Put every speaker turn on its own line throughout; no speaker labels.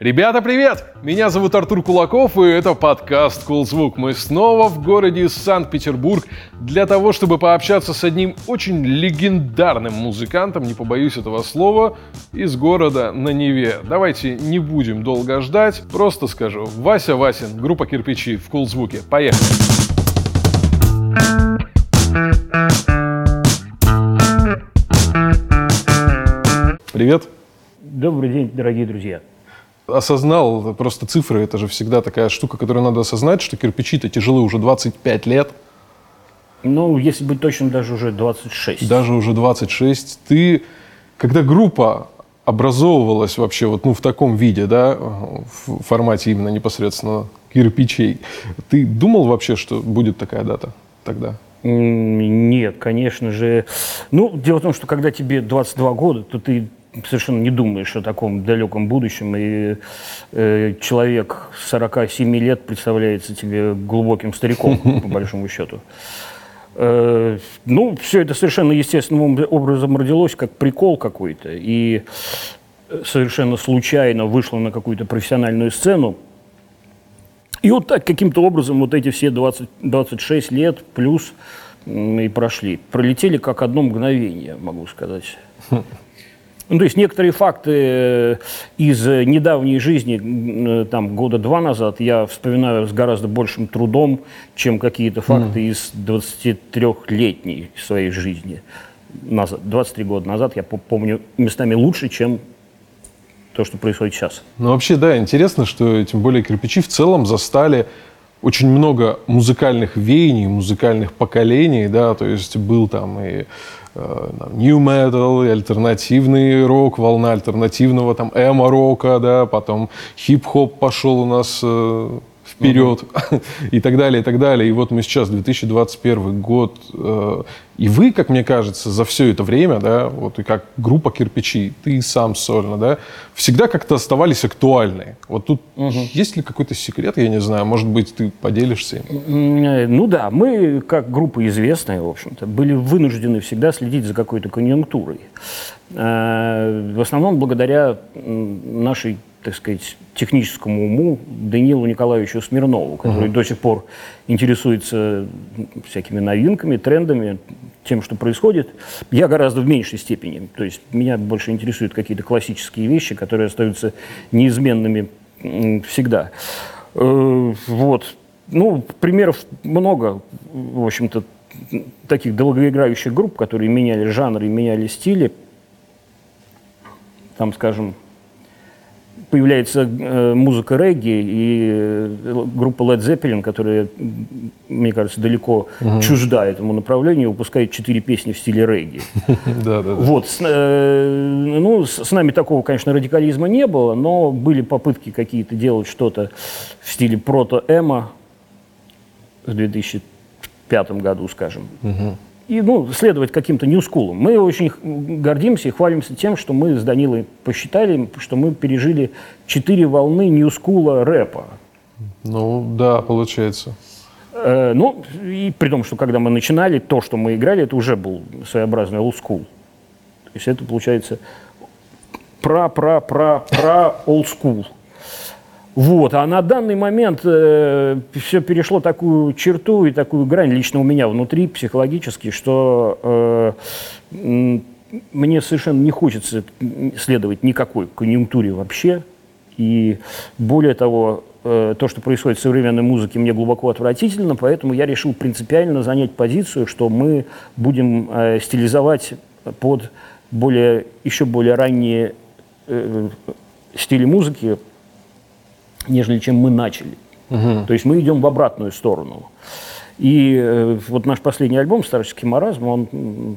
Ребята, привет! Меня зовут Артур Кулаков, и это подкаст «Кул Звук». Мы снова в городе Санкт-Петербург для того, чтобы пообщаться с одним очень легендарным музыкантом, не побоюсь этого слова, из города на Неве. Давайте не будем долго ждать, просто скажу. Вася Васин, группа «Кирпичи» в «Кул Звуке». Поехали! Привет!
Добрый день, дорогие друзья
осознал, просто цифры, это же всегда такая штука, которую надо осознать, что кирпичи-то тяжелы уже 25 лет.
Ну, если быть точным, даже уже 26.
Даже уже 26. Ты, когда группа образовывалась вообще вот ну, в таком виде, да, в формате именно непосредственно кирпичей, ты думал вообще, что будет такая дата тогда?
Нет, конечно же. Ну, дело в том, что когда тебе 22 года, то ты совершенно не думаешь о таком далеком будущем, и э, человек 47 лет представляется тебе глубоким стариком, по большому счету. Э, ну, все это совершенно естественным образом родилось, как прикол какой-то, и совершенно случайно вышло на какую-то профессиональную сцену. И вот так каким-то образом вот эти все 20, 26 лет плюс и прошли. Пролетели как одно мгновение, могу сказать. Ну, то есть некоторые факты э, из недавней жизни, э, там, года два назад, я вспоминаю с гораздо большим трудом, чем какие-то факты mm. из 23-летней своей жизни. Назад, 23 года назад я помню местами лучше, чем то, что происходит сейчас.
Ну, вообще, да, интересно, что тем более кирпичи в целом застали очень много музыкальных веяний, музыкальных поколений, да, то есть был там и Э, new metal, альтернативный рок, волна альтернативного там эмо-рока, да, потом хип-хоп пошел у нас э, вперед и так далее, и так далее. И вот мы сейчас, 2021 год, э, и вы, как мне кажется, за все это время, да, вот и как группа «Кирпичи», ты сам сольно, да, всегда как-то оставались актуальны. Вот тут угу. есть ли какой-то секрет, я не знаю, может быть, ты поделишься им?
Э, ну да, мы, как группа известная, в общем-то, были вынуждены всегда следить за какой-то конъюнктурой. Э, в основном благодаря нашей так сказать, техническому уму Данилу Николаевичу Смирнову, который uh-huh. до сих пор интересуется всякими новинками, трендами, тем, что происходит. Я гораздо в меньшей степени. То есть меня больше интересуют какие-то классические вещи, которые остаются неизменными всегда. Э, вот. Ну, примеров много, в общем-то, таких долгоиграющих групп, которые меняли жанры, меняли стили. Там, скажем, появляется э, музыка регги и э, группа Led Zeppelin, которая, мне кажется, далеко угу. чужда этому направлению, выпускает четыре песни в стиле регги. Да, да. Вот. Э, ну, с нами такого, конечно, радикализма не было, но были попытки какие-то делать что-то в стиле прото-эмо в 2005 году, скажем. Угу и ну, следовать каким-то ньюскулам. Мы очень гордимся и хвалимся тем, что мы с Данилой посчитали, что мы пережили четыре волны ньюскула рэпа.
Ну, да, получается.
Э, ну, и при том, что когда мы начинали, то, что мы играли, это уже был своеобразный school. То есть это получается пра-пра-пра-пра old school. Вот. А на данный момент э, все перешло такую черту и такую грань лично у меня внутри психологически, что э, мне совершенно не хочется следовать никакой конъюнктуре вообще. И более того, э, то, что происходит в современной музыке, мне глубоко отвратительно, поэтому я решил принципиально занять позицию, что мы будем э, стилизовать под более, еще более ранние э, стили музыки, нежели чем мы начали. Угу. То есть мы идем в обратную сторону. И э, вот наш последний альбом «Старческий маразм», он,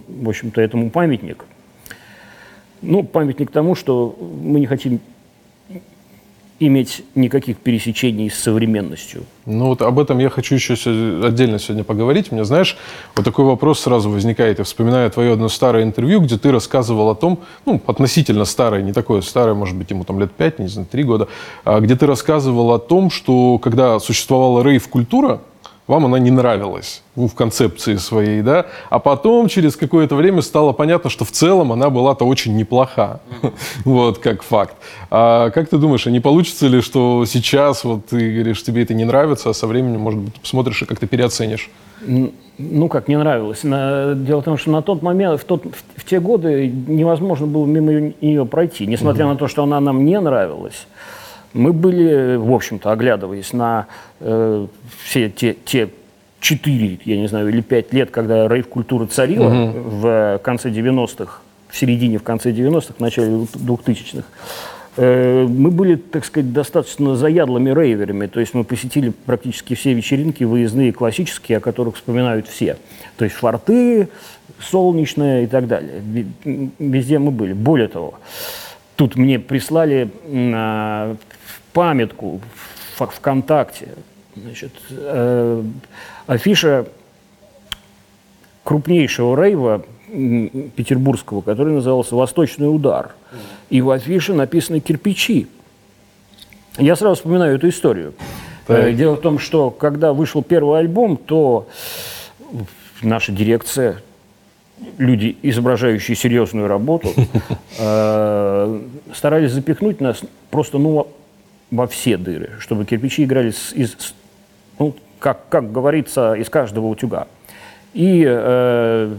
в общем-то, этому памятник. Ну, памятник тому, что мы не хотим иметь никаких пересечений с современностью.
Ну вот об этом я хочу еще отдельно сегодня поговорить. У меня, знаешь, вот такой вопрос сразу возникает. Я вспоминаю твое одно старое интервью, где ты рассказывал о том, ну, относительно старое, не такое старое, может быть, ему там лет пять, не знаю, три года, а где ты рассказывал о том, что когда существовала рейв-культура, вам она не нравилась ну, в концепции своей, да, а потом через какое-то время стало понятно, что в целом она была-то очень неплоха, вот, как факт. А как ты думаешь, а не получится ли, что сейчас, вот ты говоришь, тебе это не нравится, а со временем, может быть, посмотришь и как-то переоценишь?
Ну, как не нравилось. Дело в том, что на тот момент, в, тот, в, в те годы невозможно было мимо нее пройти, несмотря угу. на то, что она нам не нравилась. Мы были, в общем-то, оглядываясь на э, все те, те четыре, я не знаю, или пять лет, когда рейв-культура царила угу. в конце 90-х, в середине, в конце 90-х, в начале 2000-х, э, мы были, так сказать, достаточно заядлыми рейверами, то есть мы посетили практически все вечеринки выездные классические, о которых вспоминают все. То есть форты, солнечная и так далее. Везде мы были. Более того, тут мне прислали памятку в ВКонтакте. Значит, э, афиша крупнейшего рейва петербургского, который назывался «Восточный удар». И в афише написаны «Кирпичи». Я сразу вспоминаю эту историю. Так. Э, дело в том, что когда вышел первый альбом, то наша дирекция, люди, изображающие серьезную работу, э, старались запихнуть нас просто ну, во все дыры, чтобы кирпичи играли с, из, ну, как, как говорится, из каждого утюга. И э,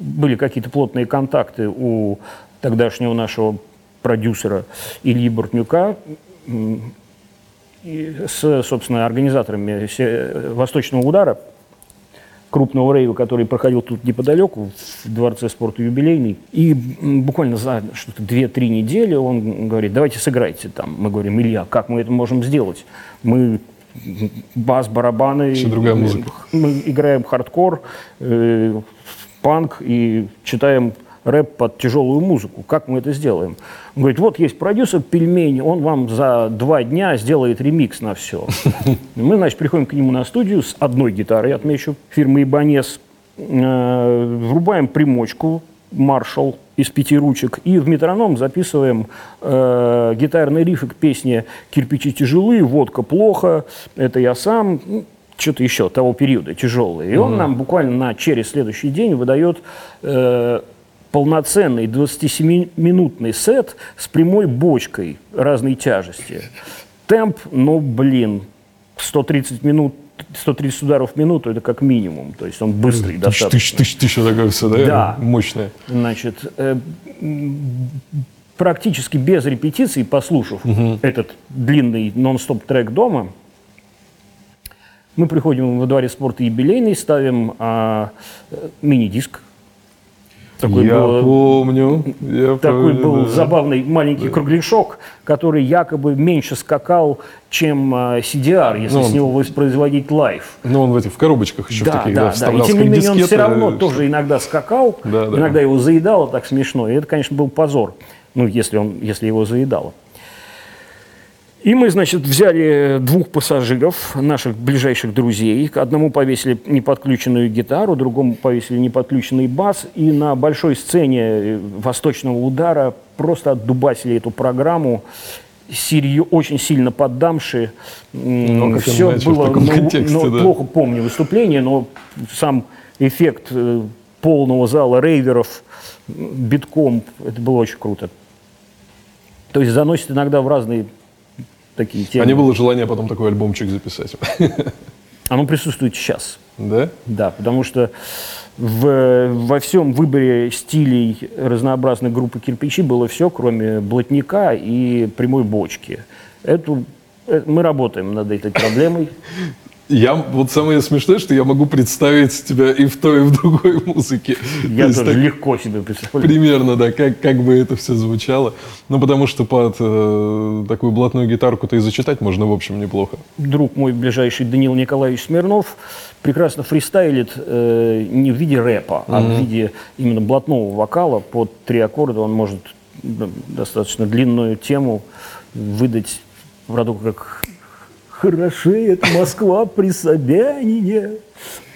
были какие-то плотные контакты у тогдашнего нашего продюсера Ильи Бортнюка и с, собственно, организаторами «Восточного удара», крупного рейва, который проходил тут неподалеку, в Дворце спорта юбилейный. И буквально за что-то 2-3 недели он говорит, давайте сыграйте там. Мы говорим, Илья, как мы это можем сделать? Мы бас, барабаны.
Все другая музыка.
Мы играем хардкор, э, панк и читаем рэп под тяжелую музыку. Как мы это сделаем? Он говорит, вот есть продюсер пельмени, он вам за два дня сделает ремикс на все. Мы, значит, приходим к нему на студию с одной гитарой, отмечу, фирмы Ибанес, э, врубаем примочку, маршал из пяти ручек, и в метроном записываем э, гитарный рифы к песне «Кирпичи тяжелые», «Водка плохо», «Это я сам», ну, что-то еще того периода тяжелые. И он mm-hmm. нам буквально на через следующий день выдает э, полноценный 27-минутный сет с прямой бочкой разной тяжести. Темп, ну, блин, 130 минут 130 ударов в минуту это как минимум, то есть он быстрый тысяч, достаточно.
Тысяч, тысяч, тысяч, такое все, да?
Да.
Мощное.
Значит, э, практически без репетиций, послушав угу. этот длинный нон-стоп трек дома, мы приходим во дворе спорта юбилейный, ставим а, э, мини-диск
такой я был, помню. Я
такой
помню,
был
да.
забавный маленький да. кругляшок, который якобы меньше скакал, чем э, CD-R, если ну, он, с него воспроизводить live.
Ну, он в этих в коробочках еще
да,
в таких,
да, да. И тем не менее он все равно что... тоже иногда скакал, да, да. иногда его заедало так смешно. И это, конечно, был позор, ну, если, он, если его заедало. И мы, значит, взяли двух пассажиров, наших ближайших друзей. Одному повесили неподключенную гитару, другому повесили неподключенный бас. И на большой сцене э, «Восточного удара» просто отдубасили эту программу серью очень сильно поддамши.
Ну, Все было, ну, контексте,
ну,
да.
плохо помню выступление, но сам эффект э, полного зала рейверов битком, это было очень круто. То есть заносит иногда в разные такие темы.
А не было желания потом такой альбомчик записать?
Оно присутствует сейчас.
Да?
Да, потому что в, во всем выборе стилей разнообразной группы кирпичи было все, кроме блатника и прямой бочки. Эту, э, мы работаем над этой проблемой.
Я, вот самое смешное, что я могу представить тебя и в той, и в другой музыке.
Я То тоже так, легко себе представляю.
Примерно, да, как, как бы это все звучало. Ну, потому что под э, такую блатную гитарку-то и зачитать можно, в общем, неплохо.
Друг мой ближайший Данил Николаевич Смирнов прекрасно фристайлит э, не в виде рэпа, а mm-hmm. в виде именно блатного вокала. Под три аккорда он может достаточно длинную тему выдать в роду как Хорошеет Москва при Собянине,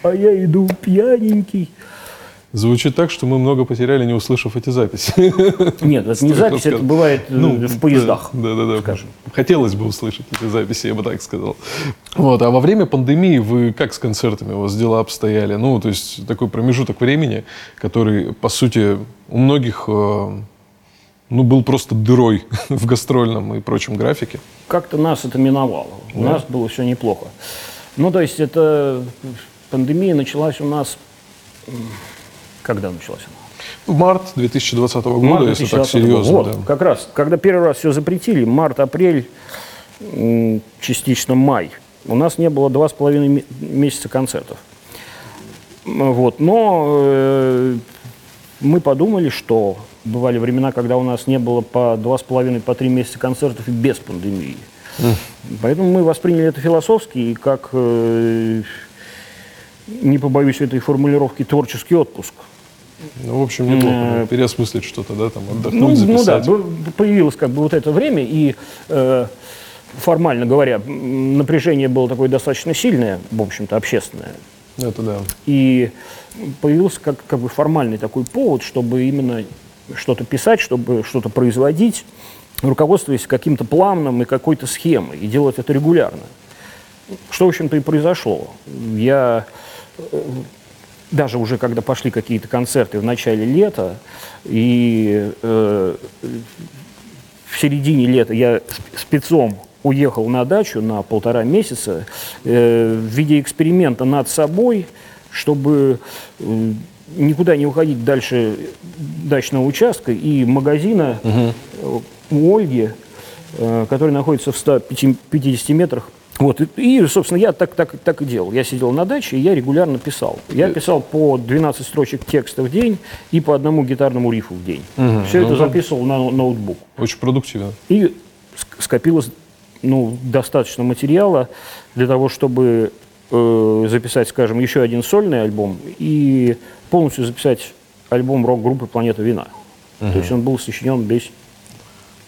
а я иду пьяненький.
Звучит так, что мы много потеряли, не услышав эти записи.
Нет, это не запись, это бывает э, ну, в поездах.
Да, да, да. Скажем. Хотелось бы услышать эти записи, я бы так сказал. Вот, а во время пандемии вы как с концертами? У вас дела обстояли? Ну, то есть такой промежуток времени, который, по сути, у многих э, ну, был просто дырой в гастрольном и прочем графике.
Как-то нас это миновало. У да. нас было все неплохо. Ну, то есть это пандемия началась у нас когда началась
она? В март 2020 года, март 2020 если так серьезно.
Вот, да. как раз, когда первый раз все запретили, март, апрель, частично май, у нас не было два с половиной месяца концертов. Вот, но э, мы подумали, что бывали времена, когда у нас не было по два с половиной, по три месяца концертов и без пандемии. Mm. Поэтому мы восприняли это философски и как, э, не побоюсь этой формулировки, творческий отпуск.
Ну, в общем, неплохо. Переосмыслить что-то, да, там, отдохнуть, ну, записать.
Ну да, появилось как бы вот это время, и э, формально говоря, напряжение было такое достаточно сильное, в общем-то, общественное.
Это да.
И появился как, как бы формальный такой повод, чтобы именно что-то писать, чтобы что-то производить, руководствуясь каким-то планом и какой-то схемой, и делать это регулярно. Что, в общем-то, и произошло. Я э, даже уже когда пошли какие-то концерты в начале лета, и э, в середине лета я спецом уехал на дачу на полтора месяца э, в виде эксперимента над собой, чтобы э, никуда не уходить дальше дачного участка и магазина угу. у Ольги, э, который находится в 150 метрах вот, и, и, собственно, я так, так, так и делал. Я сидел на даче, и я регулярно писал. Я писал по 12 строчек текста в день и по одному гитарному рифу в день. Угу. Все ну, это записывал на ноутбук.
Очень продуктивно.
И скопилось ну, достаточно материала для того, чтобы э, записать, скажем, еще один сольный альбом и полностью записать альбом рок-группы «Планета вина». Угу. То есть он был сочинен весь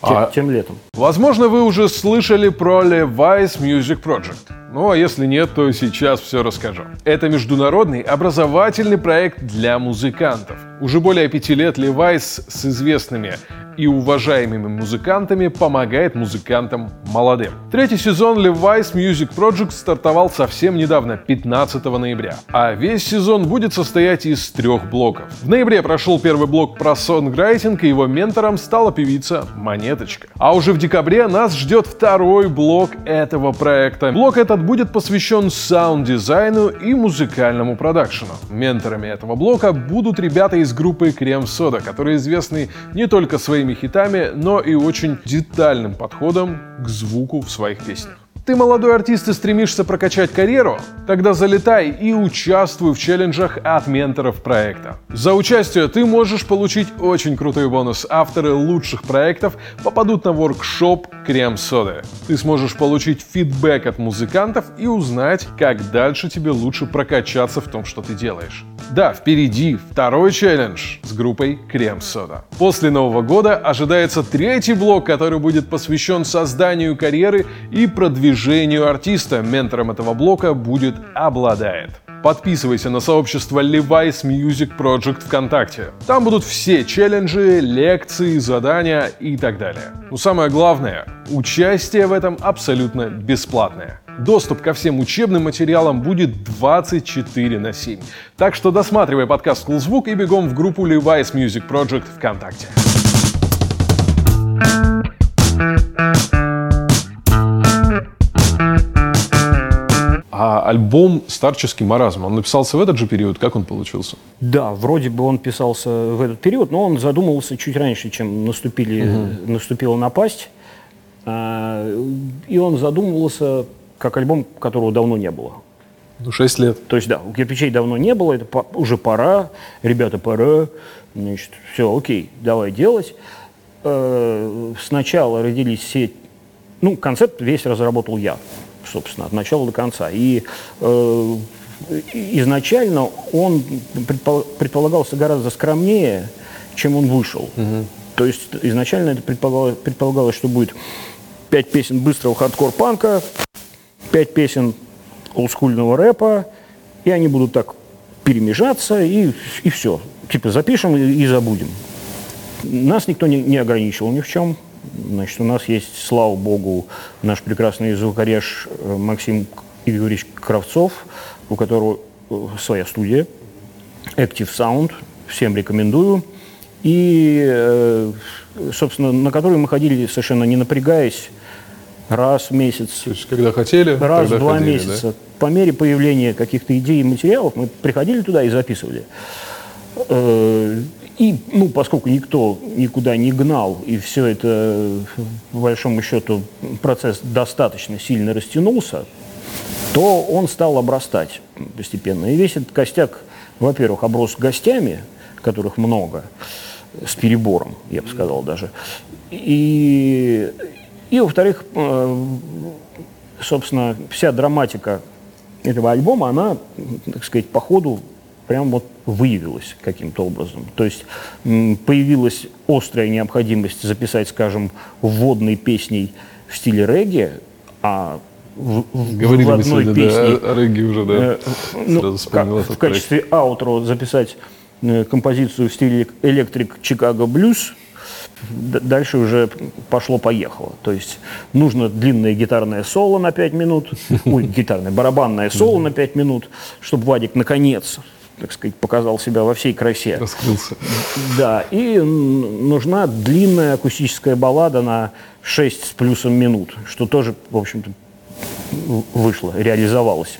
а, тем летом.
Возможно, вы уже слышали про Levi's Music Project. Ну а если нет, то сейчас все расскажу. Это международный образовательный проект для музыкантов. Уже более пяти лет Levi's с известными и уважаемыми музыкантами помогает музыкантам молодым. Третий сезон Levi's Music Project стартовал совсем недавно, 15 ноября. А весь сезон будет состоять из трех блоков. В ноябре прошел первый блок про сонграйтинг, и его ментором стала певица Монеточка. А уже в декабре нас ждет второй блок этого проекта. Блок этот будет посвящен саунд-дизайну и музыкальному продакшену. Менторами этого блока будут ребята из группы Крем Сода, которые известны не только своими хитами, но и очень детальным подходом к звуку в своих песнях. Ты молодой артист и стремишься прокачать карьеру? Тогда залетай и участвуй в челленджах от менторов проекта. За участие ты можешь получить очень крутой бонус. Авторы лучших проектов попадут на воркшоп Крем Соды. Ты сможешь получить фидбэк от музыкантов и узнать, как дальше тебе лучше прокачаться в том, что ты делаешь. Да, впереди второй челлендж с группой Крем Сода. После Нового года ожидается третий блок, который будет посвящен созданию карьеры и продвижению артиста. Ментором этого блока будет Обладает. Подписывайся на сообщество Levi's Music Project ВКонтакте. Там будут все челленджи, лекции, задания и так далее. Но самое главное, участие в этом абсолютно бесплатное. Доступ ко всем учебным материалам будет 24 на 7. Так что досматривай подкаст «Кулзвук» и бегом в группу Levi's Music Project ВКонтакте. А альбом «Старческий маразм», он написался в этот же период? Как он получился?
Да, вроде бы он писался в этот период, но он задумывался чуть раньше, чем наступили, угу. наступила напасть. А, и он задумывался как альбом, которого давно не было.
Ну, 6 лет.
То есть, да, у кирпичей давно не было, это по- уже пора, ребята, пора, значит, все, окей, давай делать. Э-э- сначала родились все, ну, концепт весь разработал я, собственно, от начала до конца. И э- изначально он предполагался гораздо скромнее, чем он вышел. Угу. То есть изначально это предполагалось, предполагалось, что будет пять песен быстрого хардкор-панка, пять песен олдскульного рэпа, и они будут так перемежаться, и, и все. Типа запишем и, и забудем. Нас никто не, не ограничивал ни в чем. Значит, у нас есть, слава богу, наш прекрасный звукореж э, Максим Игоревич Кравцов, у которого э, своя студия, Active Sound, всем рекомендую. И, э, собственно, на которую мы ходили совершенно не напрягаясь, раз в месяц.
То есть, когда хотели,
раз в два
ходили,
месяца.
Да?
По мере появления каких-то идей и материалов мы приходили туда и записывали. И, ну, поскольку никто никуда не гнал, и все это, по большому счету, процесс достаточно сильно растянулся, то он стал обрастать постепенно. И весь этот костяк, во-первых, оброс гостями, которых много, с перебором, я бы сказал даже. И, и во-вторых, э, собственно, вся драматика этого альбома, она, так сказать, по ходу прям вот выявилась каким-то образом. То есть появилась острая необходимость записать, скажем, вводной песней в стиле регги, а в,
Говорили
в одной
сегодня,
песне
да, регги уже, да.
э, ну, как, в качестве аутро записать э, композицию в стиле электрик Чикаго блюз, дальше уже пошло-поехало. То есть нужно длинное гитарное соло на 5 минут, ой, гитарное, барабанное соло на 5 минут, чтобы Вадик наконец так сказать, показал себя во всей красе.
Раскрылся.
Да, и нужна длинная акустическая баллада на 6 с плюсом минут, что тоже, в общем-то, вышло, реализовалось.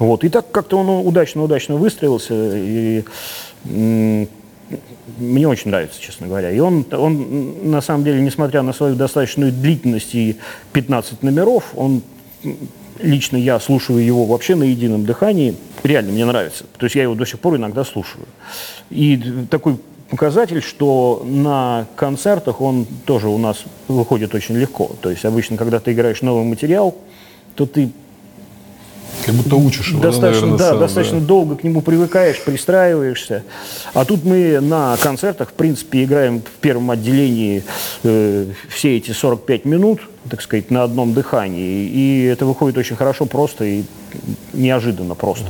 Вот. И так как-то он удачно-удачно выстроился, и мне очень нравится, честно говоря. И он, он, на самом деле, несмотря на свою достаточную длительность и 15 номеров, он лично я слушаю его вообще на едином дыхании. Реально мне нравится. То есть я его до сих пор иногда слушаю. И такой показатель, что на концертах он тоже у нас выходит очень легко. То есть обычно, когда ты играешь новый материал, то ты
Как будто учишь его,
достаточно,
наверное,
да,
сам,
достаточно долго к нему привыкаешь, пристраиваешься. А тут мы на концертах, в принципе, играем в первом отделении э, все эти 45 минут, так сказать, на одном дыхании. И это выходит очень хорошо, просто и неожиданно просто.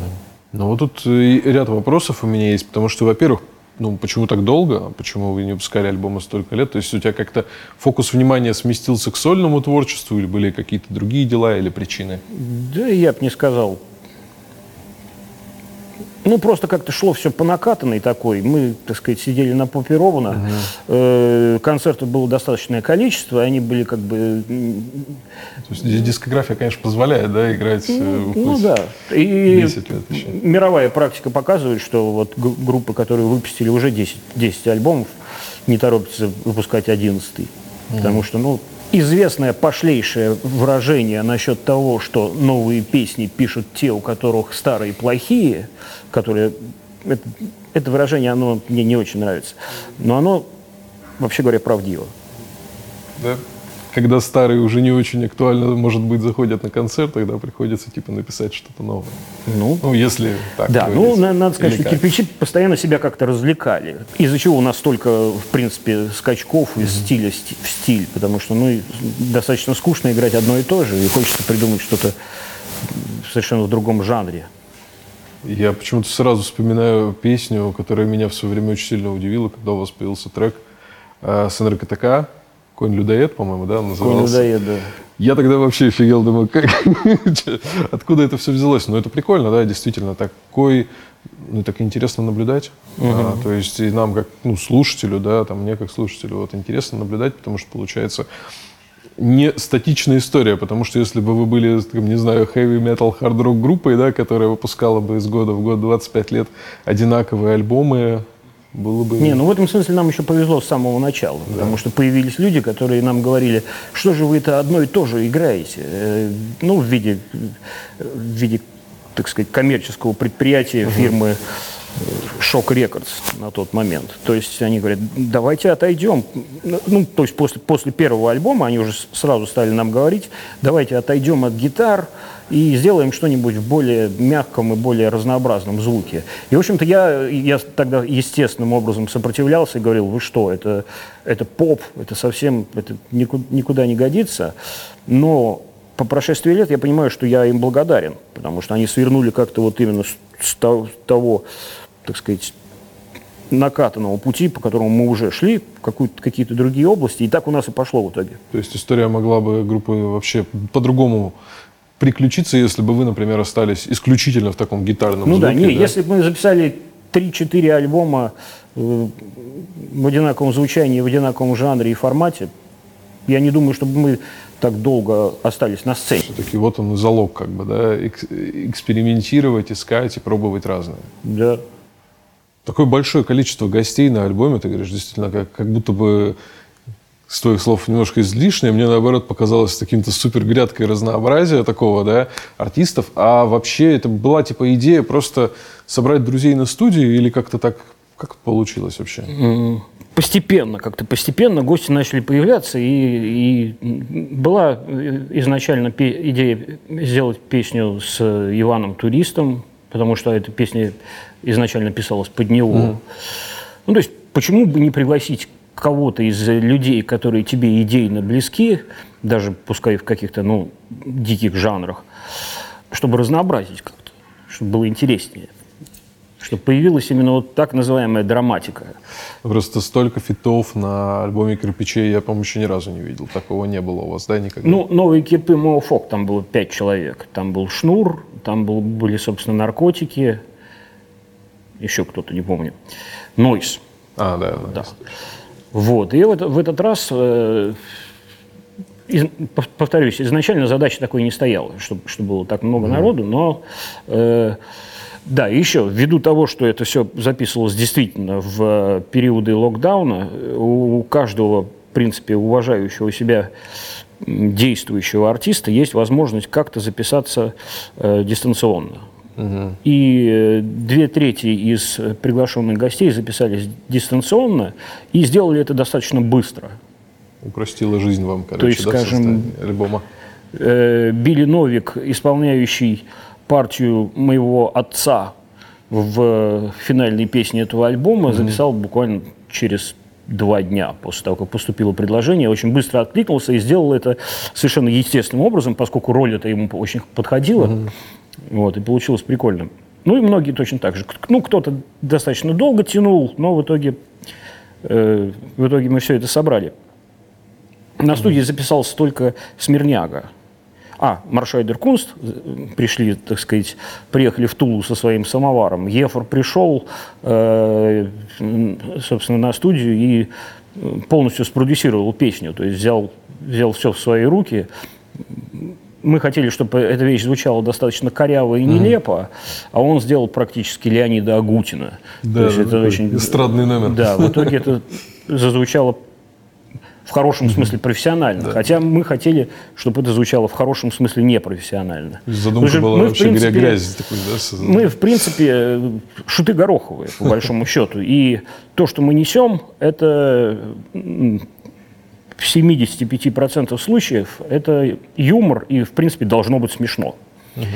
Ну вот тут ряд вопросов у меня есть, потому что, во-первых, ну почему так долго, почему вы не выпускали альбомы столько лет? То есть у тебя как-то фокус внимания сместился к сольному творчеству или были какие-то другие дела или причины?
Да я бы не сказал. Ну, просто как-то шло все по накатанной такой. Мы, так сказать, сидели на попе ровно. Э, концертов было достаточное количество, они были как бы...
То есть ди- дискография, конечно, позволяет, да, играть э,
Ну да. И
10 лет еще.
мировая практика показывает, что вот группы, которые выпустили уже 10, 10 альбомов, не торопятся выпускать 11 Потому что, ну, известное пошлейшее выражение насчет того, что новые песни пишут те, у которых старые плохие, которые... Это, это выражение, оно мне не очень нравится. Но оно, вообще говоря, правдиво.
Да? Когда старые уже не очень актуально, может быть, заходят на концерт, тогда приходится типа написать что-то новое.
Ну,
Ну, если так
Да, ну, на- надо сказать,
Или
что
как?
кирпичи постоянно себя как-то развлекали. Из-за чего у нас столько, в принципе, скачков из стиля сти- в стиль. Потому что, ну, достаточно скучно играть одно и то же, и хочется придумать что-то совершенно в другом жанре.
Я почему-то сразу вспоминаю песню, которая меня в свое время очень сильно удивила, когда у вас появился трек э, с НРКТК «Конь-людоед», по-моему, да,
Конь
назывался.
людоед, да.
Я тогда вообще офигел, думаю, как, откуда это все взялось. Но это прикольно, да, действительно, такой, ну, так интересно наблюдать. А, то есть и нам, как ну, слушателю, да, там, мне как слушателю, вот интересно наблюдать, потому что получается не статичная история, потому что если бы вы были, там, не знаю, heavy metal hard rock группой, да, которая выпускала бы из года в год 25 лет одинаковые альбомы, было бы...
Не, ну в этом смысле нам еще повезло с самого начала, потому что появились люди, которые нам говорили, что же вы это одно и то же играете, Э, ну, в виде, в виде, так сказать, коммерческого предприятия фирмы Шок Рекордс на тот момент. То есть они говорят, давайте отойдем. Ну, то есть после, после первого альбома они уже сразу стали нам говорить, давайте отойдем от гитар и сделаем что-нибудь в более мягком и более разнообразном звуке. И, в общем-то, я, я тогда естественным образом сопротивлялся и говорил, вы что, это, это поп, это совсем это никуда, никуда не годится. Но по прошествии лет я понимаю, что я им благодарен, потому что они свернули как-то вот именно с того, так сказать, накатанного пути, по которому мы уже шли, в какие-то другие области, и так у нас и пошло в итоге.
То есть история могла бы группы вообще по-другому приключиться, если бы вы, например, остались исключительно в таком гитарном
ну,
звуке?
Ну да, не, да? если бы мы записали 3-4 альбома э, в одинаковом звучании, в одинаковом жанре и формате, я не думаю, чтобы мы так долго остались на сцене.
Все-таки вот он и залог, как бы, да, экспериментировать, искать и пробовать разное.
Да.
Такое большое количество гостей на альбоме, ты говоришь, действительно, как, как будто бы с твоих слов немножко излишнее. Мне, наоборот, показалось каким-то супер грядкой разнообразия такого, да, артистов. А вообще это была, типа, идея просто собрать друзей на студии или как-то так, как получилось вообще?
Постепенно, как-то постепенно гости начали появляться, и, и была изначально идея сделать песню с Иваном Туристом, потому что эта песня изначально писалась под него. Mm. Ну, то есть, почему бы не пригласить кого-то из людей, которые тебе идейно близки, даже пускай в каких-то, ну, диких жанрах, чтобы разнообразить как-то, чтобы было интереснее. Чтобы появилась именно вот так называемая драматика.
Просто столько фитов на альбоме «Кирпичей» я, по-моему, еще ни разу не видел. Такого не было у вас, да, никогда?
Ну, «Новые кирпы» Моуфок, там было пять человек. Там был Шнур, там был, были, собственно, наркотики, еще кто-то, не помню. Нойс.
А, да.
да. Вот. И вот в этот раз, э, из, повторюсь, изначально задача такой не стояла, чтобы, чтобы было так много mm. народу, но э, да, еще ввиду того, что это все записывалось действительно в периоды локдауна, у каждого, в принципе, уважающего себя действующего артиста есть возможность как-то записаться э, дистанционно. Угу. И э, две трети из приглашенных гостей записались дистанционно и сделали это достаточно быстро.
Упростило жизнь вам, короче,
То есть,
да,
скажем,
альбома?
Э, Билли Новик, исполняющий партию моего отца в финальной песне этого альбома, записал буквально через два дня после того, как поступило предложение, очень быстро откликнулся и сделал это совершенно естественным образом, поскольку роль это ему очень подходила. Mm-hmm. Вот, и получилось прикольно. Ну и многие точно так же. Ну, кто-то достаточно долго тянул, но в итоге, э, в итоге мы все это собрали. На студии записался только Смирняга. А, Маршайдер Кунст э, пришли, так сказать, приехали в Тулу со своим самоваром. Ефор пришел, э, собственно, на студию и полностью спродюсировал песню. То есть взял, взял все в свои руки, мы хотели, чтобы эта вещь звучала достаточно коряво и нелепо, mm а он сделал практически Леонида Агутина.
Да, То есть это очень эстрадный номер.
Да, в итоге это зазвучало в хорошем mm смысле профессионально. Да. Хотя мы хотели, чтобы это звучало в хорошем смысле непрофессионально.
Задумка была мы, вообще принципе, грязь такой, да?
Мы, в принципе, шуты гороховые, по большому счету. И то, что мы несем, это в 75% случаев это юмор и, в принципе, должно быть смешно. Угу.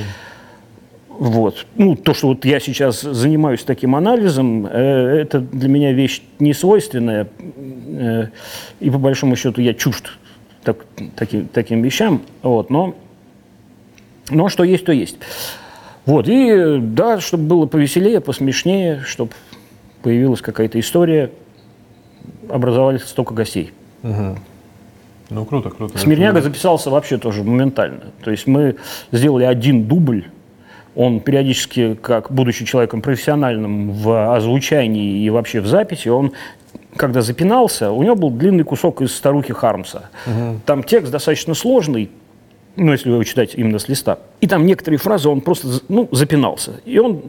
Вот. Ну, то, что вот я сейчас занимаюсь таким анализом, э, это для меня вещь несвойственная, э, и по большому счету я чужд так, таким, таким вещам, вот, но, но что есть, то есть. Вот, и да, чтобы было повеселее, посмешнее, чтобы появилась какая-то история, образовались столько гостей.
Угу. Ну, круто, круто.
Смирняга записался вообще тоже моментально. То есть мы сделали один дубль, он периодически, как будучи человеком профессиональным в озвучании и вообще в записи, он когда запинался, у него был длинный кусок из «Старухи Хармса». Угу. Там текст достаточно сложный, ну, если вы его читаете именно с листа. И там некоторые фразы он просто, ну, запинался. И он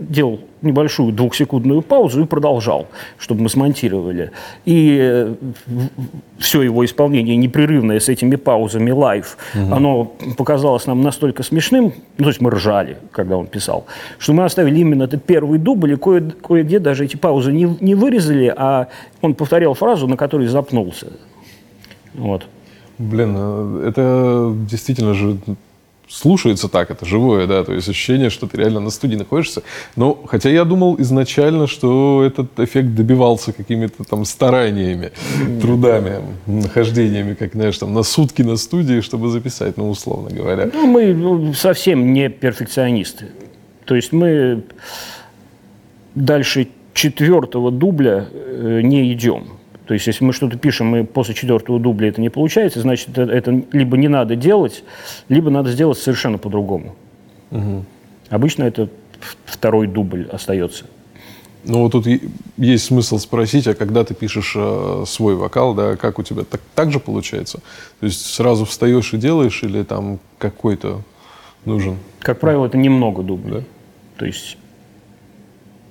делал небольшую двухсекундную паузу и продолжал, чтобы мы смонтировали. И э, все его исполнение непрерывное с этими паузами live, угу. оно показалось нам настолько смешным, ну, то есть мы ржали, когда он писал, что мы оставили именно этот первый дубль, и кое- кое-где даже эти паузы не, не вырезали, а он повторял фразу, на которой запнулся. Вот.
Блин, э, это действительно же слушается так, это живое, да, то есть ощущение, что ты реально на студии находишься. Но, хотя я думал изначально, что этот эффект добивался какими-то там стараниями, трудами, нахождениями, как, знаешь, там на сутки на студии, чтобы записать, ну, условно говоря.
Ну, мы ну, совсем не перфекционисты. То есть мы дальше четвертого дубля э, не идем. То есть, если мы что-то пишем, и после четвертого дубля это не получается, значит, это, либо не надо делать, либо надо сделать совершенно по-другому. Угу. Обычно это второй дубль остается.
Ну, вот тут есть смысл спросить, а когда ты пишешь э, свой вокал, да, как у тебя так, так же получается? То есть сразу встаешь и делаешь, или там какой-то нужен?
Как правило, это немного дублей. Да? То есть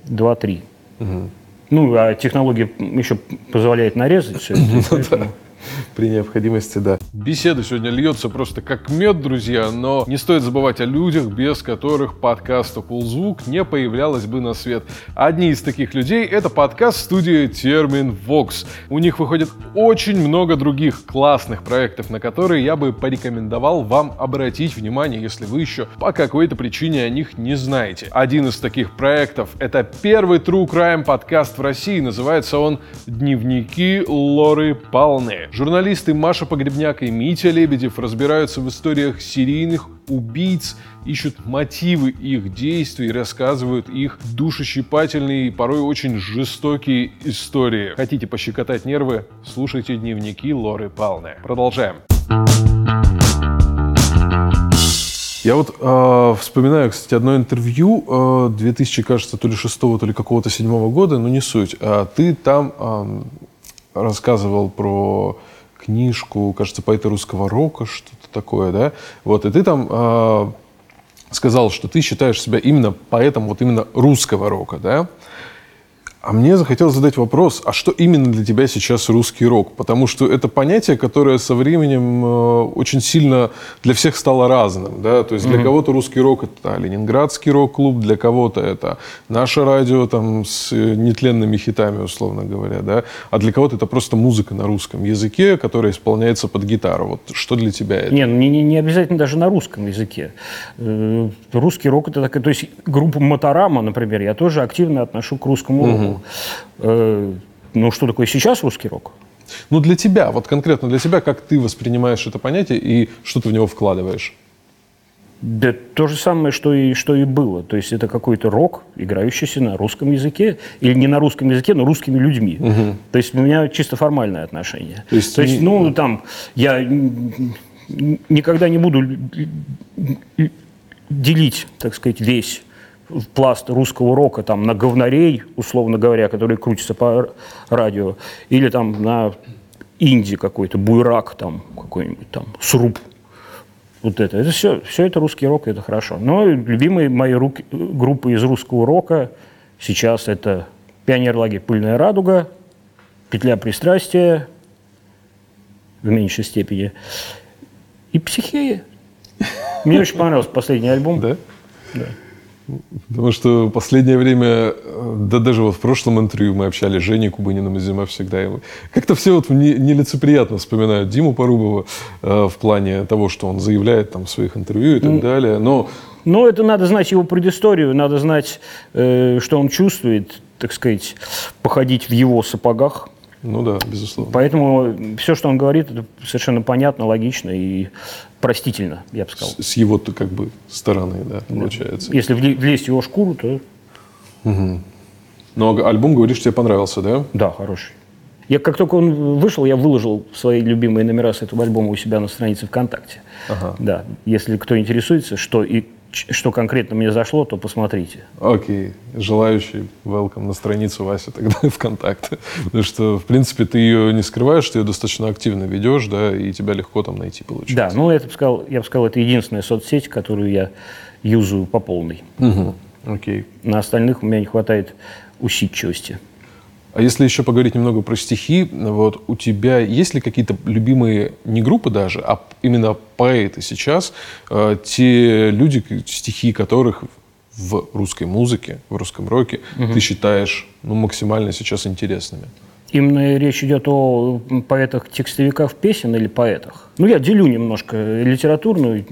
два-три. Угу. Ну, а технология еще позволяет нарезать все это.
При необходимости, да. Беседа сегодня льется просто как мед, друзья, но не стоит забывать о людях, без которых подкаст «Ползвук» не появлялось бы на свет. Одни из таких людей — это подкаст-студия «Термин Vox». У них выходит очень много других классных проектов, на которые я бы порекомендовал вам обратить внимание, если вы еще по какой-то причине о них не знаете. Один из таких проектов — это первый True Crime подкаст в России. Называется он «Дневники Лоры Палны». Журналисты Маша Погребняк и Митя Лебедев разбираются в историях серийных убийц, ищут мотивы их действий, рассказывают их душещипательные и порой очень жестокие истории. Хотите пощекотать нервы? Слушайте дневники Лоры Палны. Продолжаем. Я вот э, вспоминаю, кстати, одно интервью э, 2000, кажется, то ли шестого, то ли какого-то седьмого года, но не суть. А ты там э, рассказывал про книжку, кажется, поэта русского рока, что-то такое, да? Вот, и ты там э, сказал, что ты считаешь себя именно поэтом вот именно русского рока, да? А мне захотелось задать вопрос, а что именно для тебя сейчас русский рок? Потому что это понятие, которое со временем э, очень сильно для всех стало разным. Да? То есть для mm-hmm. кого-то русский рок это Ленинградский рок-клуб, для кого-то это наше радио там, с нетленными хитами, условно говоря. Да? А для кого-то это просто музыка на русском языке, которая исполняется под гитару. Вот что для тебя это?
Не, ну, не, не, обязательно даже на русском языке. Э, русский рок это такая... То есть группу Моторама, например, я тоже активно отношу к русскому року. Э, ну, что такое сейчас русский рок?
Ну, для тебя, вот конкретно для тебя, как ты воспринимаешь это понятие и что ты в него вкладываешь?
Да то же самое, что и, что и было. То есть это какой-то рок, играющийся на русском языке. Или не на русском языке, но русскими людьми. Угу. То есть у меня чисто формальное отношение. То есть, то есть ну, там, я никогда не буду делить, так сказать, весь пласт русского рока там на говнарей, условно говоря, которые крутятся по радио, или там на инди какой-то, буйрак там какой-нибудь там, сруб. Вот это. Это все, все это русский рок, это хорошо. Но любимые мои руки, группы из русского рока сейчас это «Пионер лагерь «Пыльная радуга», «Петля пристрастия» в меньшей степени и «Психея». Мне очень понравился последний альбом.
Да? Да. Потому что в последнее время, да даже вот в прошлом интервью мы общались с Женей Кубыниным из «Зима всегда». Как-то все вот нелицеприятно вспоминают Диму Порубова э, в плане того, что он заявляет там в своих интервью и так mm. далее. Но...
Но это надо знать его предысторию, надо знать, э, что он чувствует, так сказать, походить в его сапогах.
Ну да, безусловно.
Поэтому все, что он говорит, это совершенно понятно, логично и простительно, я бы сказал.
С, с его-то как бы стороны, да, да. получается.
Если влезть в его шкуру, то...
Угу. Но альбом, говоришь, тебе понравился, да?
Да, хороший. Я как только он вышел, я выложил свои любимые номера с этого альбома у себя на странице ВКонтакте. Ага. Да, если кто интересуется, что и что конкретно мне зашло, то посмотрите.
Окей. Okay. Желающий, welcome на страницу Вася тогда ВКонтакте. Потому что, в принципе, ты ее не скрываешь, ты ее достаточно активно ведешь, да, и тебя легко там найти получается.
Да, ну, бы сказал, я бы сказал, это единственная соцсеть, которую я юзаю по полной.
Угу. Окей. Okay.
На остальных у меня не хватает усидчивости.
А если еще поговорить немного про стихи, вот у тебя есть ли какие-то любимые не группы даже, а именно поэты сейчас, э, те люди, стихи которых в русской музыке, в русском роке угу. ты считаешь ну, максимально сейчас интересными?
Именно речь идет о поэтах-текстовиках песен или поэтах. Ну, я делю немножко литературную.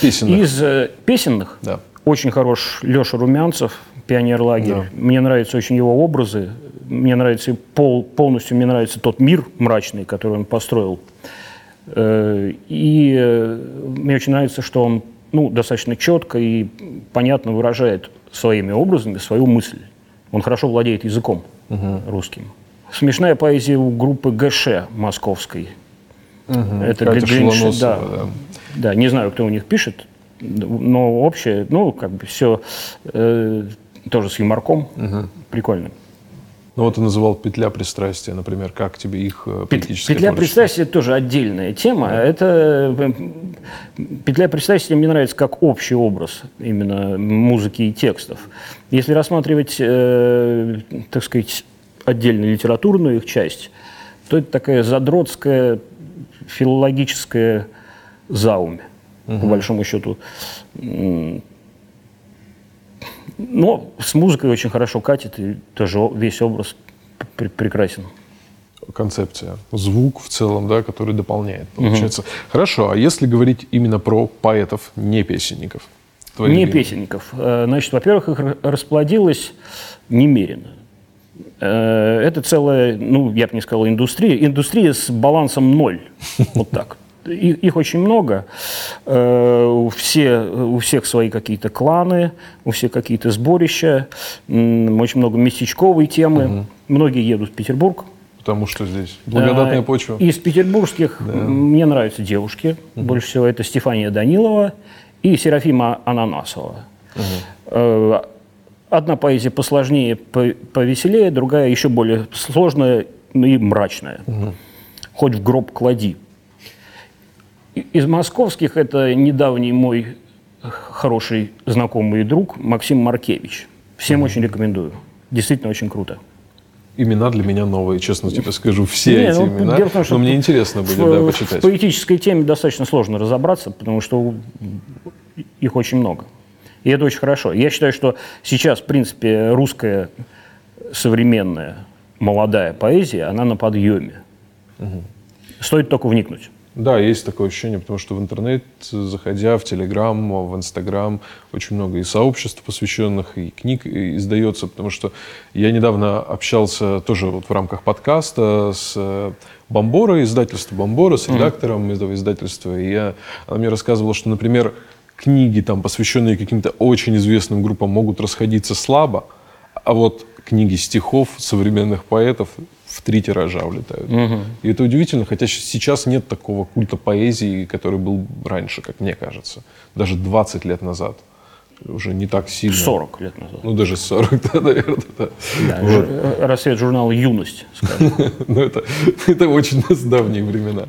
Песенных.
Из э, песенных
Да.
Очень хорош Леша Румянцев, «Пионер-лагерь».
Да.
Мне нравятся очень его образы. Мне нравится пол, полностью мне нравится тот мир мрачный, который он построил. Э, И э, мне очень нравится, что он ну, достаточно четко и понятно выражает своими образами свою мысль. Он хорошо владеет языком русским. Смешная поэзия у группы ГШ московской. Это
Катя
для- для да.
да.
Да, не знаю, кто у них пишет, но общее, ну, как бы все тоже с юморком. Прикольно.
Ну вот ты называл «Петля пристрастия», например. Как тебе их э, поэтическое
Петля
творчество?
пристрастия тоже отдельная тема. Это э, петля пристрастия мне нравится как общий образ именно музыки и текстов. Если рассматривать, э, так сказать, отдельно литературную их часть, то это такая задротская филологическая заумь, по большому счету. Но с музыкой очень хорошо катит, и тоже весь образ пр- прекрасен.
концепция, звук в целом, да, который дополняет, получается. Хорошо, а если говорить именно про поэтов, не песенников? Твои
Не
любимые?
песенников. Э, Значит, во-первых, их расплодилось немерено. Э, Это целая, ну, я бы не сказал, индустрия. Индустрия с балансом ноль. Вот так. И- Их очень много. Э, Все, у всех свои какие-то кланы, у всех какие-то сборища. Очень много местечковой темы. Многие едут в Петербург.
Потому что здесь благодатная
Э,
почва.
Из петербургских м, мне нравятся девушки. Больше всего это Стефания Данилова и Серафима Ананасова. Э, Одна поэзия посложнее, по- повеселее, другая еще более сложная и мрачная. Хоть в гроб клади. Из московских это недавний мой хороший знакомый и друг Максим Маркевич. Всем очень рекомендую. Действительно очень круто.
Имена для меня новые, честно тебе скажу. Все
Не,
эти
ну,
имена.
дело в том, что
Но мне интересно будет,
в,
да,
в
почитать.
поэтической теме достаточно сложно разобраться, потому что их очень много. И это очень хорошо. Я считаю, что сейчас, в принципе, русская современная молодая поэзия, она на подъеме. Стоит только вникнуть.
Да, есть такое ощущение, потому что в интернет, заходя в Телеграм, в Инстаграм, очень много и сообществ посвященных, и книг издается, потому что я недавно общался тоже вот в рамках подкаста с э, Бомбора, издательство Бомбора, с редактором этого издательства, и я, она мне рассказывала, что, например, книги, там, посвященные каким-то очень известным группам, могут расходиться слабо, а вот книги стихов современных поэтов в три тиража улетают. И это удивительно, хотя сейчас нет такого культа поэзии, который был раньше, как мне кажется. Даже 20 лет назад. Уже не так сильно.
40 лет назад.
Ну, даже 40, да, наверное. Да.
Да,
Вот.
ж- э, Рассвет журнала «Юность», скажем.
Ну, это, это очень давние времена,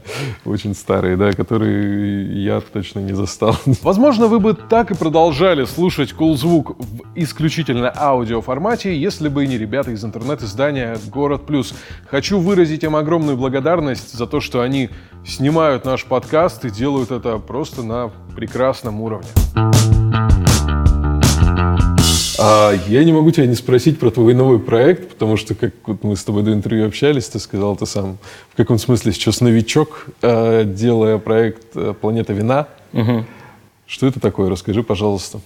очень старые, да, которые я точно не застал. Возможно, вы бы так и продолжали слушать Cool Звук в исключительно аудиоформате, если бы не ребята из интернет-издания «Город Плюс». Хочу выразить им огромную благодарность за то, что они снимают наш подкаст и делают это просто на прекрасном уровне. А я не могу тебя не спросить про твой новый проект, потому что, как вот мы с тобой до интервью общались, ты сказал, ты сам в каком смысле сейчас новичок, э, делая проект э, «Планета вина». Что это такое? Расскажи, пожалуйста.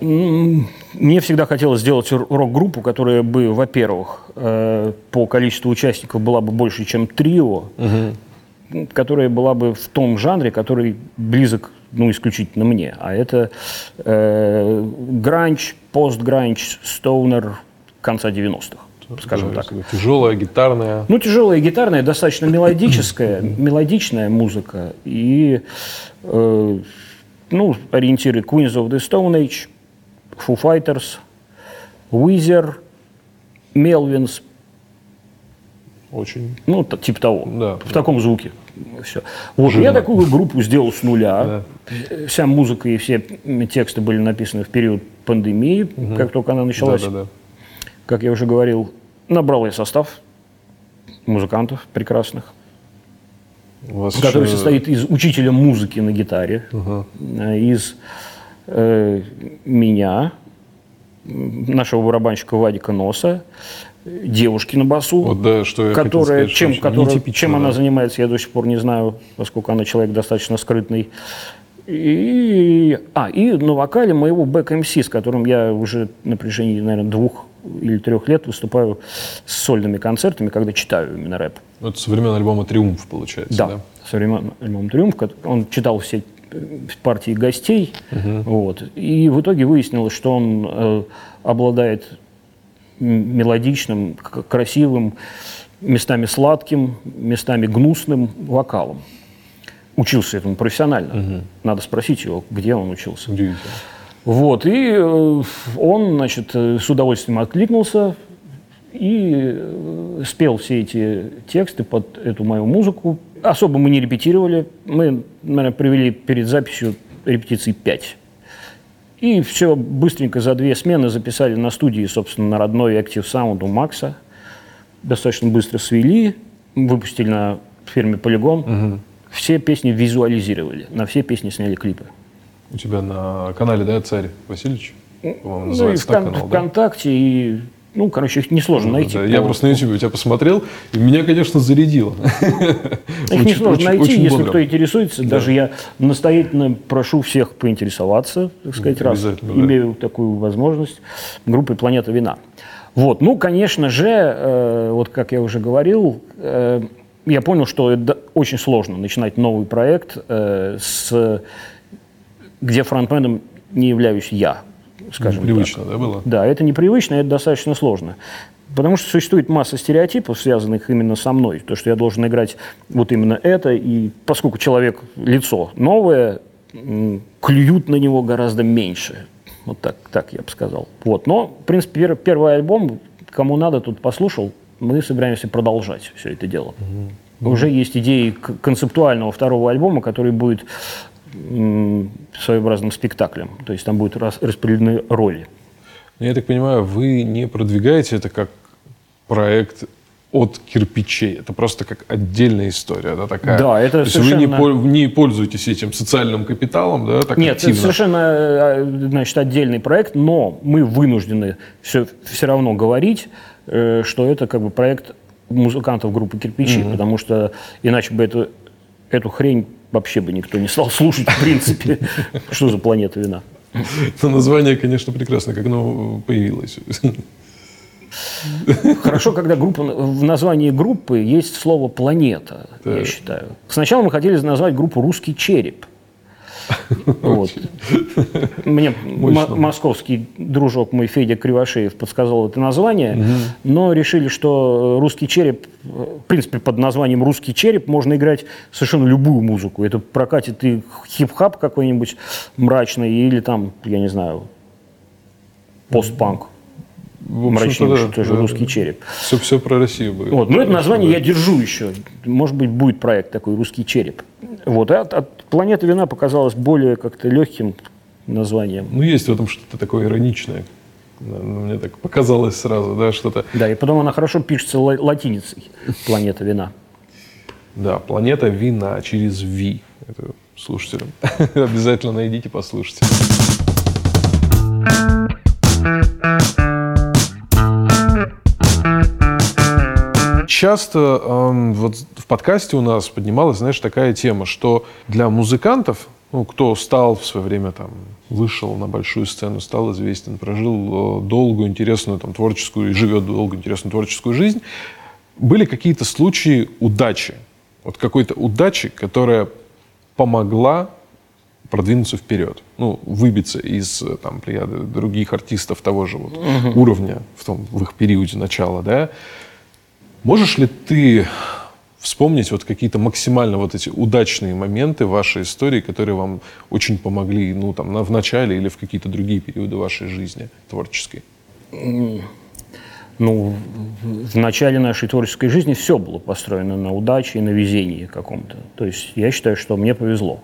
Мне всегда хотелось сделать рок-группу, которая бы, во-первых, э, по количеству участников была бы больше, чем трио, м, которая была бы в том жанре, который близок ну, исключительно мне. А это э, гранч, пост-гранч, стоунер конца 90-х, скажем так.
Тяжелая, гитарная.
Ну, тяжелая гитарная, достаточно мелодическая, мелодичная музыка. И, э, ну, ориентиры Queens of the Stone Age, Foo Fighters, Weezer, Melvins,
Очень.
ну, типа того.
Да,
в таком звуке. Все. Вот, я такую группу сделал с нуля. Вся музыка и все тексты были написаны в период пандемии, как только она началась.
Да-да-да.
Как я уже говорил, набрал я состав музыкантов прекрасных,
вас
который
еще-
состоит из учителя музыки на гитаре, э, из э, меня, нашего барабанщика Вадика Носа, девушки на басу,
Вот, да, что
которая,
сказать,
чем, которая, чем
да.
она занимается, я до сих пор не знаю, поскольку она человек достаточно скрытный. И, а, и на вокале моего back-MC, с которым я уже на протяжении, наверное, двух или трех лет выступаю с сольными концертами, когда читаю именно рэп.
Это со времен альбома «Триумф», получается, да?
Да, со времен альбома «Триумф». Он читал все э, партии гостей. Вот, и в итоге выяснилось, что он э, обладает мелодичным, красивым, местами сладким, местами гнусным вокалом. Учился этому профессионально. Надо спросить его, где он учился.
Удивительно.
Вот, и э, он, значит, э, с удовольствием откликнулся и э, спел все эти тексты под эту мою музыку. Особо мы не репетировали. Мы, наверное, провели перед записью репетиций пять. И все быстренько за две смены записали на студии, собственно, на родной Active Sound у Макса. Достаточно быстро свели, выпустили на фирме Полигон. Все песни визуализировали, на все песни сняли клипы.
У тебя на канале, да, «Царь Васильевич»? По-моему,
Ну и
называется так канал, да?
ВКонтакте, и, ну, короче, их несложно найти.
Да, я просто на YouTube у тебя посмотрел, и меня, конечно, зарядило.
Их несложно найти, если кто интересуется. Даже я настоятельно прошу всех поинтересоваться, так сказать, раз
обязательно, да.
имею такую возможность, группой «Планета вина». Вот, ну, конечно же, э, вот как я уже говорил, э, я понял, что это очень сложно начинать новый проект, э, с, где фронтменом не являюсь я, скажем так.
Привычно, да, было?
Да, это непривычно, это достаточно сложно. Потому что существует масса стереотипов, связанных именно со мной. То, что я должен играть вот именно это. И поскольку человек лицо новое, клюют на него гораздо меньше. Вот так, так я бы сказал. Вот. Но, в принципе, пер- первый альбом, кому надо, тут послушал, мы собираемся продолжать все это дело. Уже есть идеи концептуального второго альбома, который будет своеобразным спектаклем. То есть там будут рас- распределены роли.
Ну, Я так понимаю, вы не продвигаете это как проект от кирпичей. Это просто как отдельная история, да, такая.
Да, это
То есть вы не,
совершенно-
не пользуетесь этим социальным капиталом, да, так
Нет, это
активно?
совершенно э, значит, отдельный проект, но мы вынуждены все, все равно говорить, э, что это как бы проект музыкантов группы «Кирпичи», потому что иначе бы эту, эту хрень вообще бы никто не стал слушать, в принципе. Что за планета вина?
Но название, конечно, прекрасно, как оно появилось.
Хорошо, когда группа, в названии группы есть слово «планета», я
Так.
считаю. Сначала мы хотели назвать группу «Русский череп». Вот. Мне московский дружок мой Федя Кривошеев подсказал это название, но решили, что русский череп, э, в принципе, под названием русский череп можно играть совершенно любую музыку. Это прокатит и хип-хап какой-нибудь мрачный, или там, я не знаю, постпанк. Мрачнейший,
да,
тоже
да,
русский череп.
Все, все про Россию будет.
Вот, но это название
Да.
я держу еще. Может быть, будет проект такой «Русский череп». Вот, а от, от «Планеты вина» показалось более как-то легким названием.
Ну, есть в этом что-то такое ироничное. Да, ну, Мне так показалось сразу, да, что-то...
Да, и потом она хорошо пишется ла- латиницей «Планета вина».
Да, планета вина через Ви. Это слушателям. Обязательно найдите, послушайте. Часто эм, вот в подкасте у нас поднималась, знаешь, такая тема, что для музыкантов, ну, кто стал в свое время там, вышел на большую сцену, стал известен, прожил э, долгую, интересную там, творческую, и живет долгую, интересную творческую жизнь, были какие-то случаи удачи. Вот какой-то удачи, которая помогла продвинуться вперед, ну, выбиться из э, там, плеяды других артистов того же вот уровня в, том, в их периоде начала, да. Можешь ли ты вспомнить вот какие-то максимально вот эти удачные моменты вашей истории, которые вам очень помогли, ну, там, в начале или в какие-то другие периоды вашей жизни творческой?
Ну, в начале нашей творческой жизни все было построено на удаче и на везении каком-то. То есть я считаю, что мне повезло.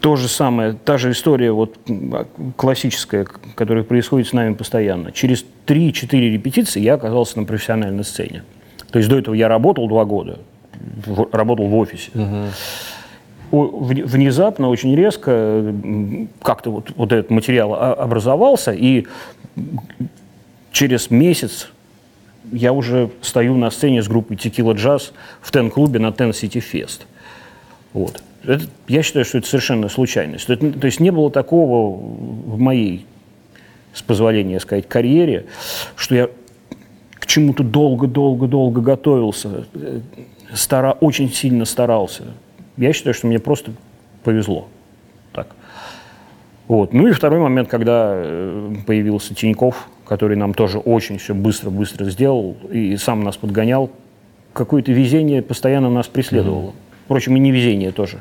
То же самое, та же история вот, м, классическая, которая происходит с нами постоянно. Через 3-4 репетиции я оказался на профессиональной сцене. То есть до этого я работал два года, в- работал в офисе. Вне- Внезапно, очень резко, как-то вот, вот этот материал образовался, и через месяц я уже стою на сцене с группой Tequila Jazz в Тен-клубе на Ten City Fest. Вот. Это, я считаю, что это совершенно случайность. Это, то есть не было такого в моей, с позволения сказать, карьере, что я к чему-то долго-долго-долго готовился, э, стара, очень сильно старался. Я считаю, что мне просто повезло. Так. Вот. Ну и второй момент, когда э, появился Тиньков, который нам тоже очень все быстро-быстро сделал и сам нас подгонял. Какое-то везение постоянно нас преследовало. Впрочем, и невезение тоже.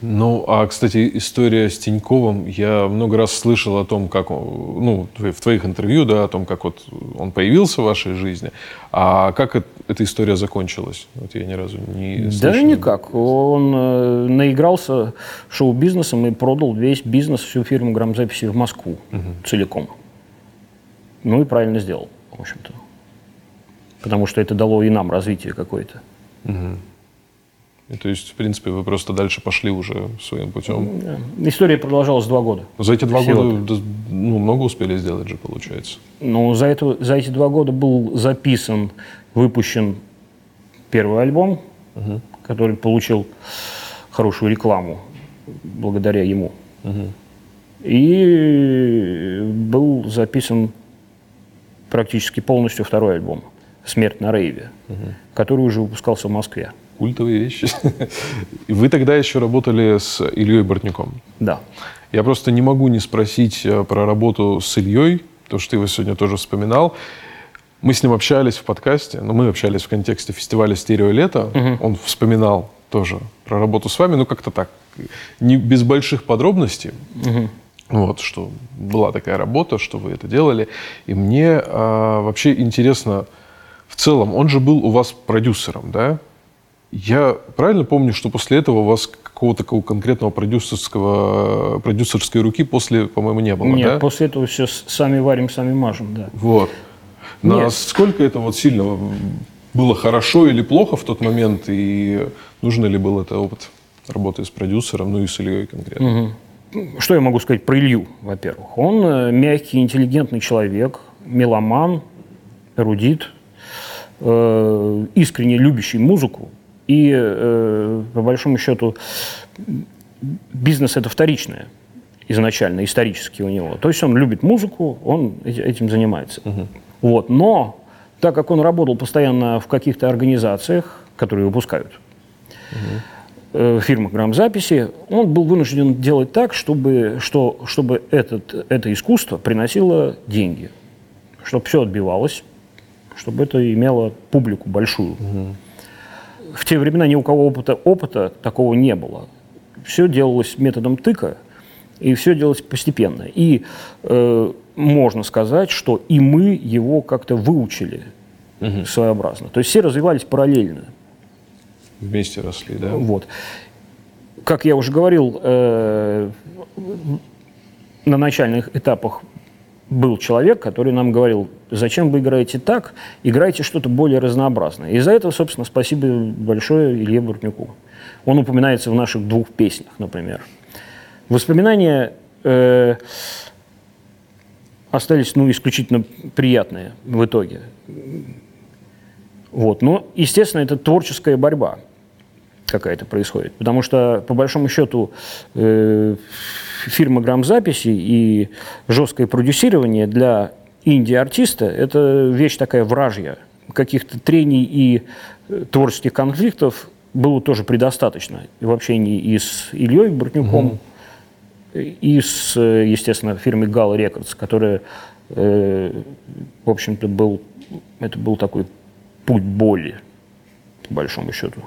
Ну, а, кстати, история с Тиньковым, я много раз слышал о том, как, ну, в твоих интервью, да, о том, как вот он появился в вашей жизни, а как это, эта история закончилась? Вот я ни разу не слышал.
Да никак. Он э, наигрался шоу-бизнесом и продал весь бизнес, всю фирму грамзаписи в Москву угу. целиком. Ну и правильно сделал, в общем-то. Потому что это дало и нам развитие какое-то. Угу.
И, то есть, в принципе, вы просто дальше пошли уже своим путем.
История продолжалась два года.
За эти два года ну, много успели сделать же, получается.
Ну, за, это, за эти два года был записан, выпущен первый альбом, угу. который получил хорошую рекламу благодаря ему. Угу. И был записан практически полностью второй альбом «Смерть на рейве», угу. который уже выпускался в Москве
культовые вещи. Вы тогда еще работали с Ильей Бортняком.
Да.
Я просто не могу не спросить э, про работу с Ильей, потому что ты его сегодня тоже вспоминал. Мы с ним общались в подкасте, но мы общались в контексте фестиваля «Стерео лето». Угу. Он вспоминал тоже про работу с вами, ну как-то так, не без больших подробностей. Угу. Вот, что была такая работа, что вы это делали. И мне а, вообще интересно, в целом, он же был у вас продюсером, да? Я правильно помню, что после этого у вас какого-то такого конкретного продюсерского, продюсерской руки после, по-моему, не было,
Нет,
да?
после этого все сами варим, сами мажем, да.
Вот. Насколько это вот сильно было хорошо или плохо в тот момент, и нужно ли был это опыт работы с продюсером, ну и с Ильей конкретно?
Угу. Что я могу сказать про Илью, во-первых? Он э, мягкий, интеллигентный человек, меломан, эрудит, э, искренне любящий музыку, и, э, по большому счету, бизнес это вторичное изначально, исторически у него. То есть он любит музыку, он этим занимается. Угу. Вот. Но так как он работал постоянно в каких-то организациях, которые выпускают угу. э, фирмы грамзаписи, он был вынужден делать так, чтобы, что, чтобы этот, это искусство приносило деньги, чтобы все отбивалось, чтобы это имело публику большую. Угу в те времена ни у кого опыта, опыта такого не было. Все делалось методом тыка, и все делалось постепенно. И э, можно сказать, что и мы его как-то выучили угу. своеобразно. То есть все развивались параллельно.
Вместе росли, да?
Вот. Как я уже говорил, э, на начальных этапах был человек, который нам говорил, зачем вы играете так, играйте что-то более разнообразное. И за это, собственно, спасибо большое Илье Буртнюку. Он упоминается в наших двух песнях, например. Воспоминания э, остались, ну, исключительно приятные в итоге. Вот. Но, естественно, это творческая борьба какая-то происходит. Потому что, по большому счету, э, фирма грамзаписи и жесткое продюсирование для инди-артиста – это вещь такая вражья. Каких-то трений и э, творческих конфликтов было тоже предостаточно. И в общении и с Ильей Бортнюком, mm-hmm. и с, э, естественно, фирмой Gala Records, которая, э, в общем-то, был, это был такой путь боли, по большому счету.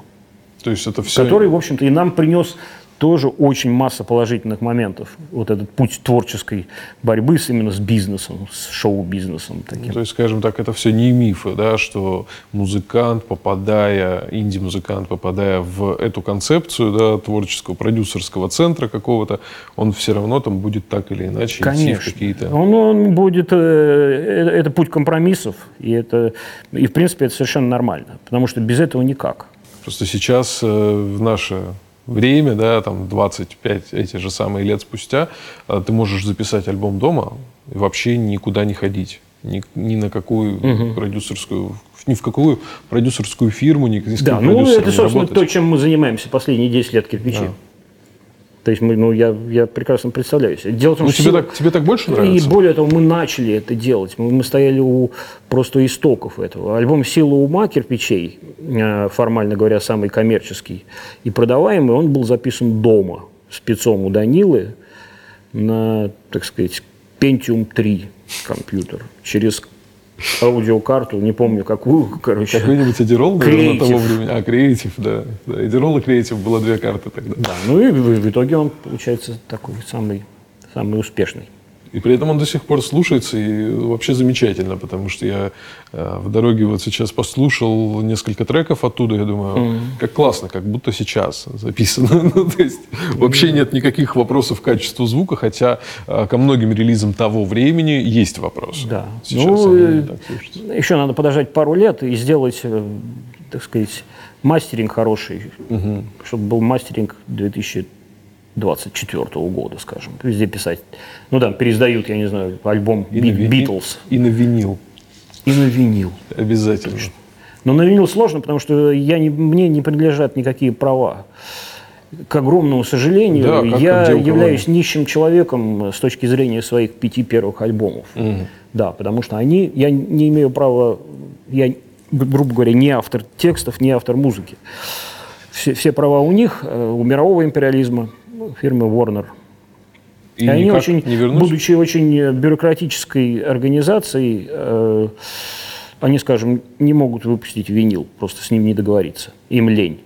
То есть это все...
Который, в общем-то, и нам принес тоже очень масса положительных моментов. Вот этот путь творческой борьбы с, именно с бизнесом, с шоу-бизнесом. Таким.
Ну, то есть, скажем так, это все не мифы, да, что музыкант, попадая, инди-музыкант, попадая в эту концепцию да, творческого продюсерского центра какого-то, он все равно там будет так или иначе
Конечно.
идти в какие-то...
Он, он будет... Э, э, это путь компромиссов, и, это, и в принципе это совершенно нормально, потому что без этого никак.
Просто сейчас э, в наше время, да, там 25 эти же самые лет спустя, а, ты можешь записать альбом дома и вообще никуда не ходить. ни, ни на какую угу. продюсерскую, ни в какую продюсерскую фирму, ни, ни с
Да, ну это, собственно, работать. то, чем мы занимаемся последние 10 лет кирпичи. Да. То есть мы, ну, я, я прекрасно представляю себе.
Дело в том, ну, что тебе, так, тебе так больше нравится?
И более того, мы начали это делать. Мы, мы стояли у просто истоков этого. Альбом «Сила ума» кирпичей, э, формально говоря, самый коммерческий и продаваемый, он был записан дома спецом у Данилы на, так сказать, Pentium 3 компьютер через аудиокарту, не помню какую, короче.
Какой-нибудь Эдирол, наверное, того времени. А, Креатив, да. да. Эдирол и Креатив было две карты тогда.
Да, ну и в, в итоге он, получается, такой самый, самый успешный.
И при этом он до сих пор слушается и вообще замечательно, потому что я э, в дороге вот сейчас послушал несколько треков оттуда, я думаю, mm. как классно, как будто сейчас записано. ну, то есть вообще нет никаких вопросов к качеству звука, хотя э, ко многим релизам того времени есть вопрос.
Да. Сейчас ну, э, еще надо подождать пару лет и сделать, э, так сказать, мастеринг хороший, угу. чтобы был мастеринг 2000 24 года, скажем, везде писать. Ну да, переиздают, я не знаю, альбом и Битлз.
И на винил.
И на винил.
Обязательно.
Но на винил сложно, потому что я не, мне не принадлежат никакие права. К огромному сожалению, да, я являюсь нищим человеком с точки зрения своих пяти первых альбомов. Угу. Да, потому что они, я не имею права, я, грубо говоря, не автор текстов, не автор музыки. Все, все права у них, э, у мирового империализма, фирмы Warner. И, и они очень, не будучи очень бюрократической организацией, э, они, скажем, не могут выпустить винил, просто с ним не договориться. Им лень.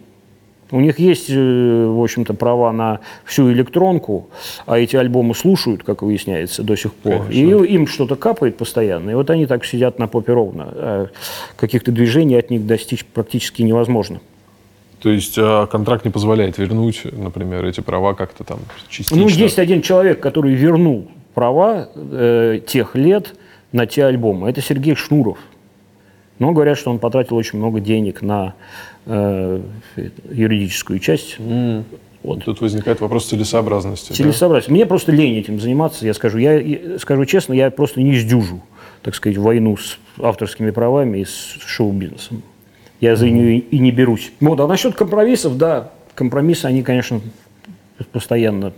У них есть, э, в общем-то, права на всю электронку, а эти альбомы слушают, как выясняется, до сих пор. Конечно. И им что-то капает постоянно. И вот они так сидят на попе ровно. А каких-то движений от них достичь практически невозможно.
То есть а контракт не позволяет вернуть, например, эти права как-то там частично?
Ну, есть один человек, который вернул права э, тех лет на те альбомы. Это Сергей Шнуров. Но говорят, что он потратил очень много денег на э, юридическую часть.
Mm. Вот. Тут возникает вопрос целесообразности.
Целесообразности. Да? Мне просто лень этим заниматься, я скажу. Я, я скажу честно, я просто не сдюжу, так сказать, войну с авторскими правами и с шоу-бизнесом я за нее и не берусь. Вот, а насчет компромиссов, да, компромиссы, они, конечно, постоянно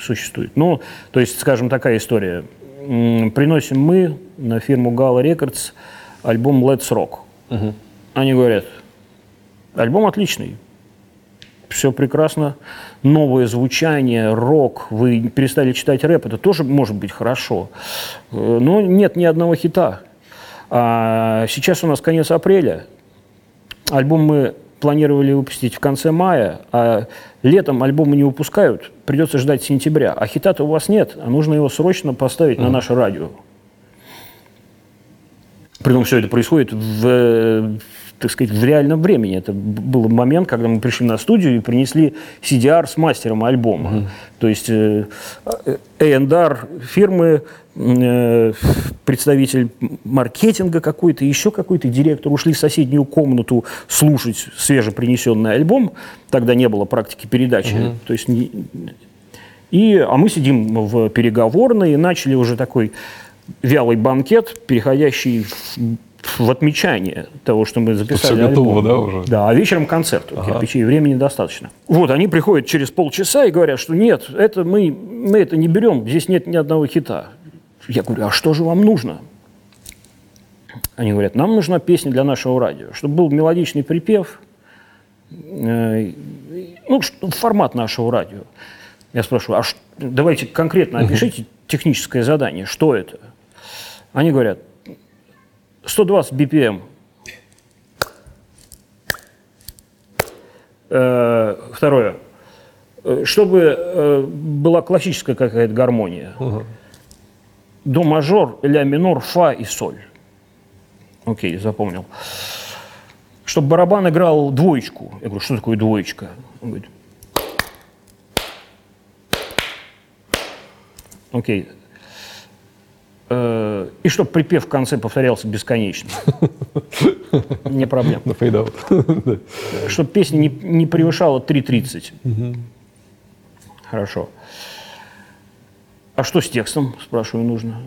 существуют. Ну, то есть, скажем, такая история. Приносим мы на фирму Gala Records альбом Let's Rock. Угу. Они говорят, альбом отличный, все прекрасно, новое звучание, рок, вы перестали читать рэп, это тоже может быть хорошо. Э, но нет ни одного хита. А сейчас у нас конец апреля, Альбом мы планировали выпустить в конце мая, а летом альбомы не выпускают, придется ждать сентября. А хита-то у вас нет, а нужно его срочно поставить mm. на наше радио. Притом все это происходит в, так сказать, в реальном времени. Это был момент, когда мы пришли на студию и принесли CDR с мастером альбома. Mm-hmm. То есть э, A&R фирмы, э, представитель маркетинга какой-то, еще какой-то директор ушли в соседнюю комнату слушать свежепринесенный альбом. Тогда не было практики передачи. Mm-hmm. То есть не, и, а мы сидим в переговорной и начали уже такой вялый банкет, переходящий в в отмечание того, что мы записали.
Все готово, альбом. да, уже?
Да, а вечером концерт. Ага. Кирпичей времени достаточно. Вот, они приходят через полчаса и говорят, что нет, это мы, мы это не берем, здесь нет ни одного хита. Я говорю, а что же вам нужно? Они говорят, нам нужна песня для нашего радио, чтобы был мелодичный припев, э, ну, формат нашего радио. Я спрашиваю, а ш, давайте конкретно опишите техническое задание, что это? Они говорят, 120 BPM. Э, второе. Э, чтобы э, была классическая какая-то гармония. Угу. До мажор, ля минор, фа и соль. Окей, запомнил. Чтобы барабан играл двоечку. Я говорю, что такое двоечка? Он говорит, окей, Э, и чтобы припев в конце повторялся бесконечно. Не проблема. На. Чтобы песня не, не превышала 3.30. Хорошо. А что с текстом, спрашиваю, нужно?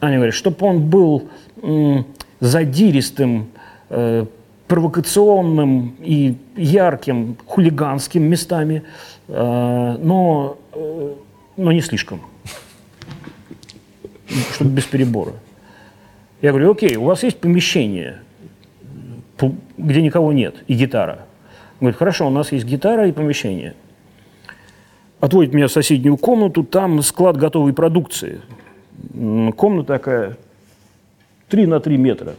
Аня говорит, чтобы он был м, задиристым, э, провокационным и ярким, хулиганским местами, э, но, э, но не слишком. Чтобы без перебора. Я говорю, окей, у вас есть помещение, где никого нет, и гитара. Он говорит, хорошо, у нас есть гитара и помещение. Отводит меня в соседнюю комнату, там склад готовой продукции. Комната такая 3 на 3 метра.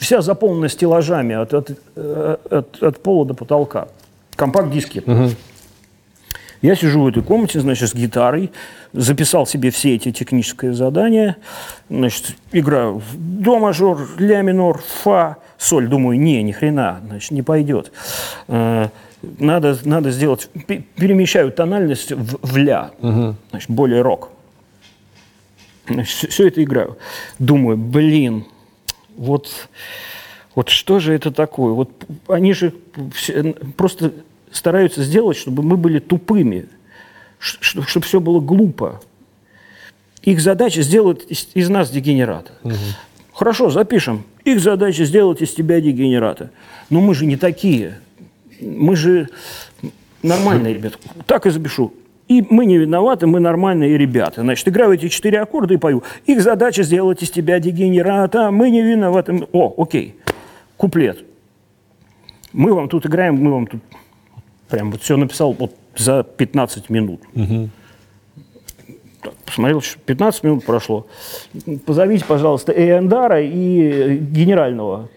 Вся заполнена стеллажами от, от, э, от- от пола до потолка. Компакт-диски. Я сижу в этой комнате, значит, с гитарой, записал себе все эти технические задания, значит, играю в до мажор, ля минор, фа, соль. Думаю, не, ни хрена, значит, не пойдет. Э, Надо, надо сделать, пе- перемещаю тональность в, в ля, значит, более рок. Все это играю. Думаю, блин, вот, вот что же это такое? Вот они же все- просто стараются сделать, чтобы мы были тупыми, чтобы все было глупо. Их задача сделать из, из нас дегенерата. Хорошо, запишем. Их задача сделать из тебя дегенерата. Но мы же не такие. Мы же нормальные ребята. Так и запишу. И мы не виноваты, мы нормальные ребята. Значит, играю эти четыре аккорда и пою. Их задача сделать из тебя дегенерата. Мы не виноваты. О, окей. Куплет. Мы вам тут играем, мы вам тут прям вот все написал вот за 15 минут. Так, Посмотрел, что 15 минут прошло. Позовите, пожалуйста, Эйандара и генерального.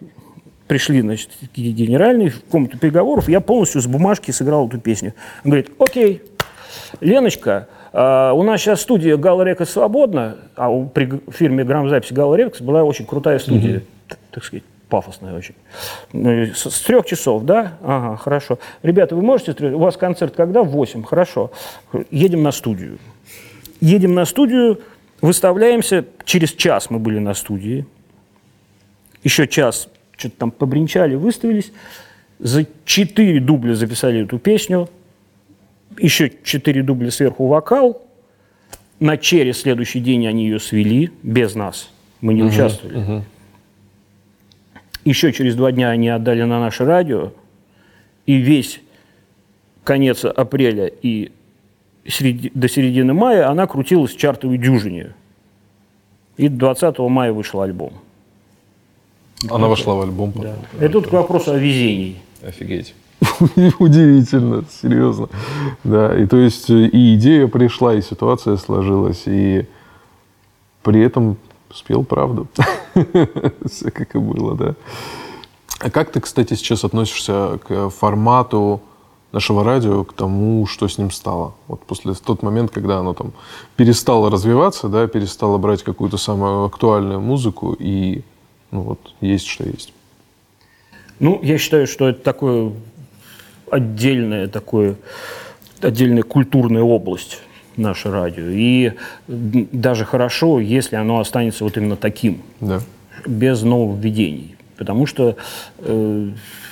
Пришли, значит, ге- генеральный в комнату переговоров. Я полностью с бумажки сыграл эту песню. Он говорит, окей, Леночка, а, у нас сейчас студия Gala Record свободна, а у, при фирме грамзаписи Gala Records была очень крутая студия, т- так сказать, пафосная очень. Ну, С, трех часов, да? Ага, хорошо. Ребята, вы можете, у вас концерт когда? В 8, хорошо. Едем на студию. Едем на студию, выставляемся, через час мы были на студии, еще час что-то там побренчали, выставились, за четыре дубля записали эту песню, еще четыре дубля сверху вокал, на через следующий день они ее свели, без нас, мы не участвовали. Еще через два дня они отдали на наше радио, и весь конец апреля и середи- до середины мая она крутилась в чартовой дюжине. И 20 мая вышел альбом.
Она вошла в альбом. потом.
Это тут к вопросу о везении.
Офигеть. Удивительно, серьезно. Да, и то есть э, и идея пришла, и ситуация сложилась, и при этом спел правду. Все как и было, да. А как ты, кстати, сейчас относишься к формату нашего радио, к тому, что с ним стало? Вот после тот момент, когда оно там перестало развиваться, да, перестало брать какую-то самую актуальную музыку, и ну вот есть что есть.
Ну, я считаю, что это такое отдельное такое, отдельная культурная область наше радио. И даже хорошо, если оно останется вот именно таким,
Да.
без нововведений. Потому что э,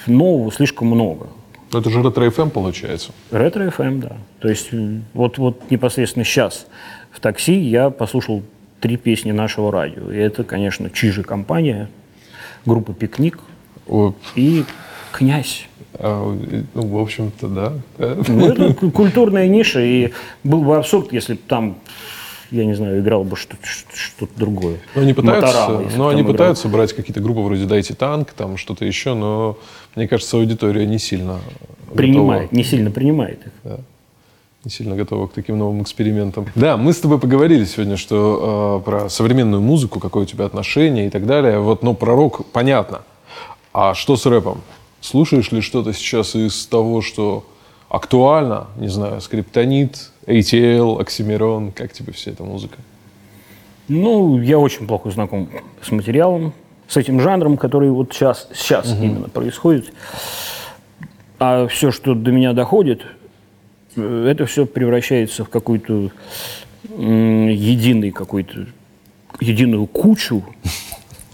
нового слишком много.
Это же Ретро FM получается.
Ретро FM, да. То есть вот, вот непосредственно сейчас в такси я послушал три песни нашего радио. И это, конечно, Чижи компания, группа «Пикник»
О,
и «Князь».
А, ну, в общем-то, да. Да.
Ну, это ку- культурная ниша, и был бы абсурд, если бы там, я не знаю, играл бы что- что- что-то другое.
Ну, они пытаются,
Моторама, если
ну, они
играл.
пытаются брать какие-то группы вроде «Дайте танк», там что-то еще, но мне кажется, аудитория не сильно
Принимает,
готова,
не сильно принимает их.
не сильно готова к таким новым экспериментам. Да, мы с тобой поговорили сегодня, что э, про современную музыку, какое у тебя отношение и так далее. Вот, ну, про рок понятно. А что с рэпом? Слушаешь ли что-то сейчас из того, что актуально? Не знаю, Скриптонит, ATL, Оксимирон. Как тебе вся эта музыка?
Ну, я очень плохо знаком с материалом, с этим жанром, который вот сейчас, сейчас именно происходит. А все, что до меня доходит, э, это все превращается в какую-то единый какой-то единую кучу,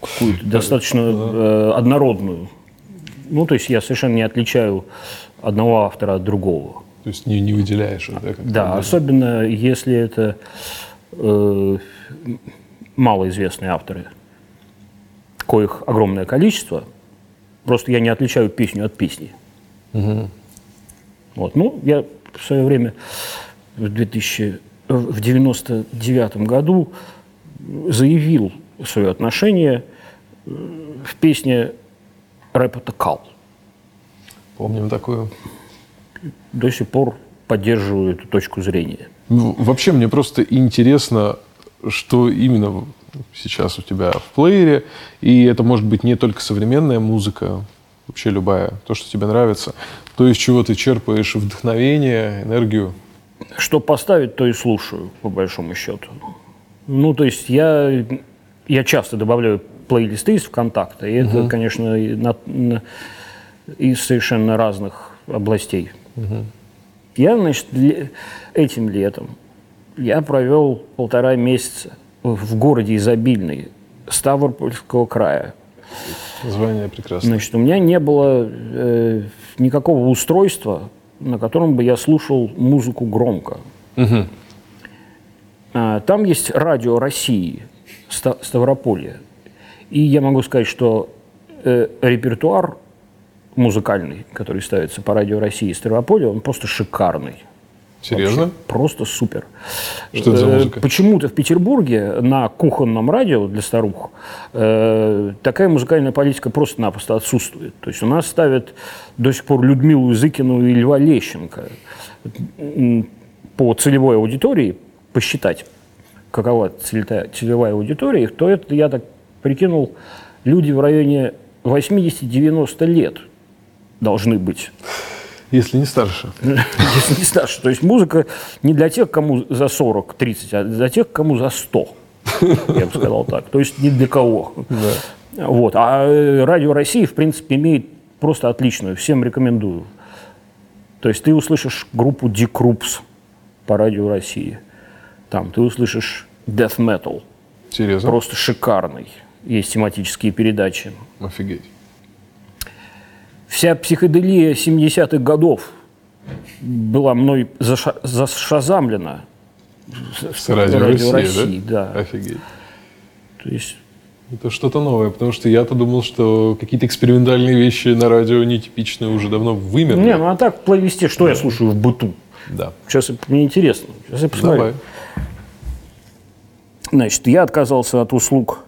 какую-то достаточно э, однородную. Ну, то есть я совершенно не отличаю одного автора от другого.
То есть не, не выделяешь это? как-то?
Да, особенно если это э, малоизвестные авторы, коих огромное количество. Просто я не отличаю песню от песни. Вот. Ну, я в свое время в 2000, в 99 году заявил свое отношение э, в песне рэпа Кал.
Помним такую.
До сих пор поддерживаю эту точку зрения.
Ну, вообще мне просто интересно, что именно сейчас у тебя в плеере. И это может быть не только современная музыка, вообще любая, то, что тебе нравится. То, из чего ты черпаешь вдохновение, энергию.
Что поставить, то и слушаю, по большому счету. Ну, то есть я, я часто добавляю плейлисты из ВКонтакта, и это, конечно, и на- на- из совершенно разных областей. Я, значит, ле- этим летом я провел полтора месяца в городе изобильный Ставропольского края.
Название прекрасное.
Значит, у меня не было э, никакого устройства, на котором бы я слушал музыку громко. А, Там есть радио России, Ста- Ставрополье. И я могу сказать, что э, репертуар музыкальный, который ставится по радио России Ставрополье, он просто шикарный.
Серьезно?
Вообще, просто супер.
Что это за
Э,
музыка?
Почему-то в Петербурге на кухонном радио для старух э, такая музыкальная политика просто-напросто отсутствует. То есть у нас ставят до сих пор Людмилу Языкину и Льва Лещенко. По целевой аудитории посчитать, какова целевая, аудитория, то это, я так прикинул, люди в районе 80-90 лет должны быть.
Если не старше.
Если не старше. То есть музыка не для тех, кому за 40-30, а для тех, кому за 100. Я бы сказал так. То есть не для кого. Вот. А э, Радио России, в принципе, имеет просто отличную. Всем рекомендую. То есть ты услышишь группу Dick Крупс по Радио России. Там ты услышишь Death Metal.
Серьезно?
Просто шикарный. Есть тематические передачи.
Офигеть.
Вся психоделия 70-х годов была мной заша- зашазамлена.
С радио, России,
да.
да? Офигеть.
То есть,
Это что-то новое, потому что я-то думал, что какие-то экспериментальные вещи на радио нетипичные уже давно вымерли.
не, ну а так плейлисте, что я слушаю в быту?
Да.
Сейчас мне интересно. Сейчас я посмотрю.
Давай.
Значит, я отказался от услуг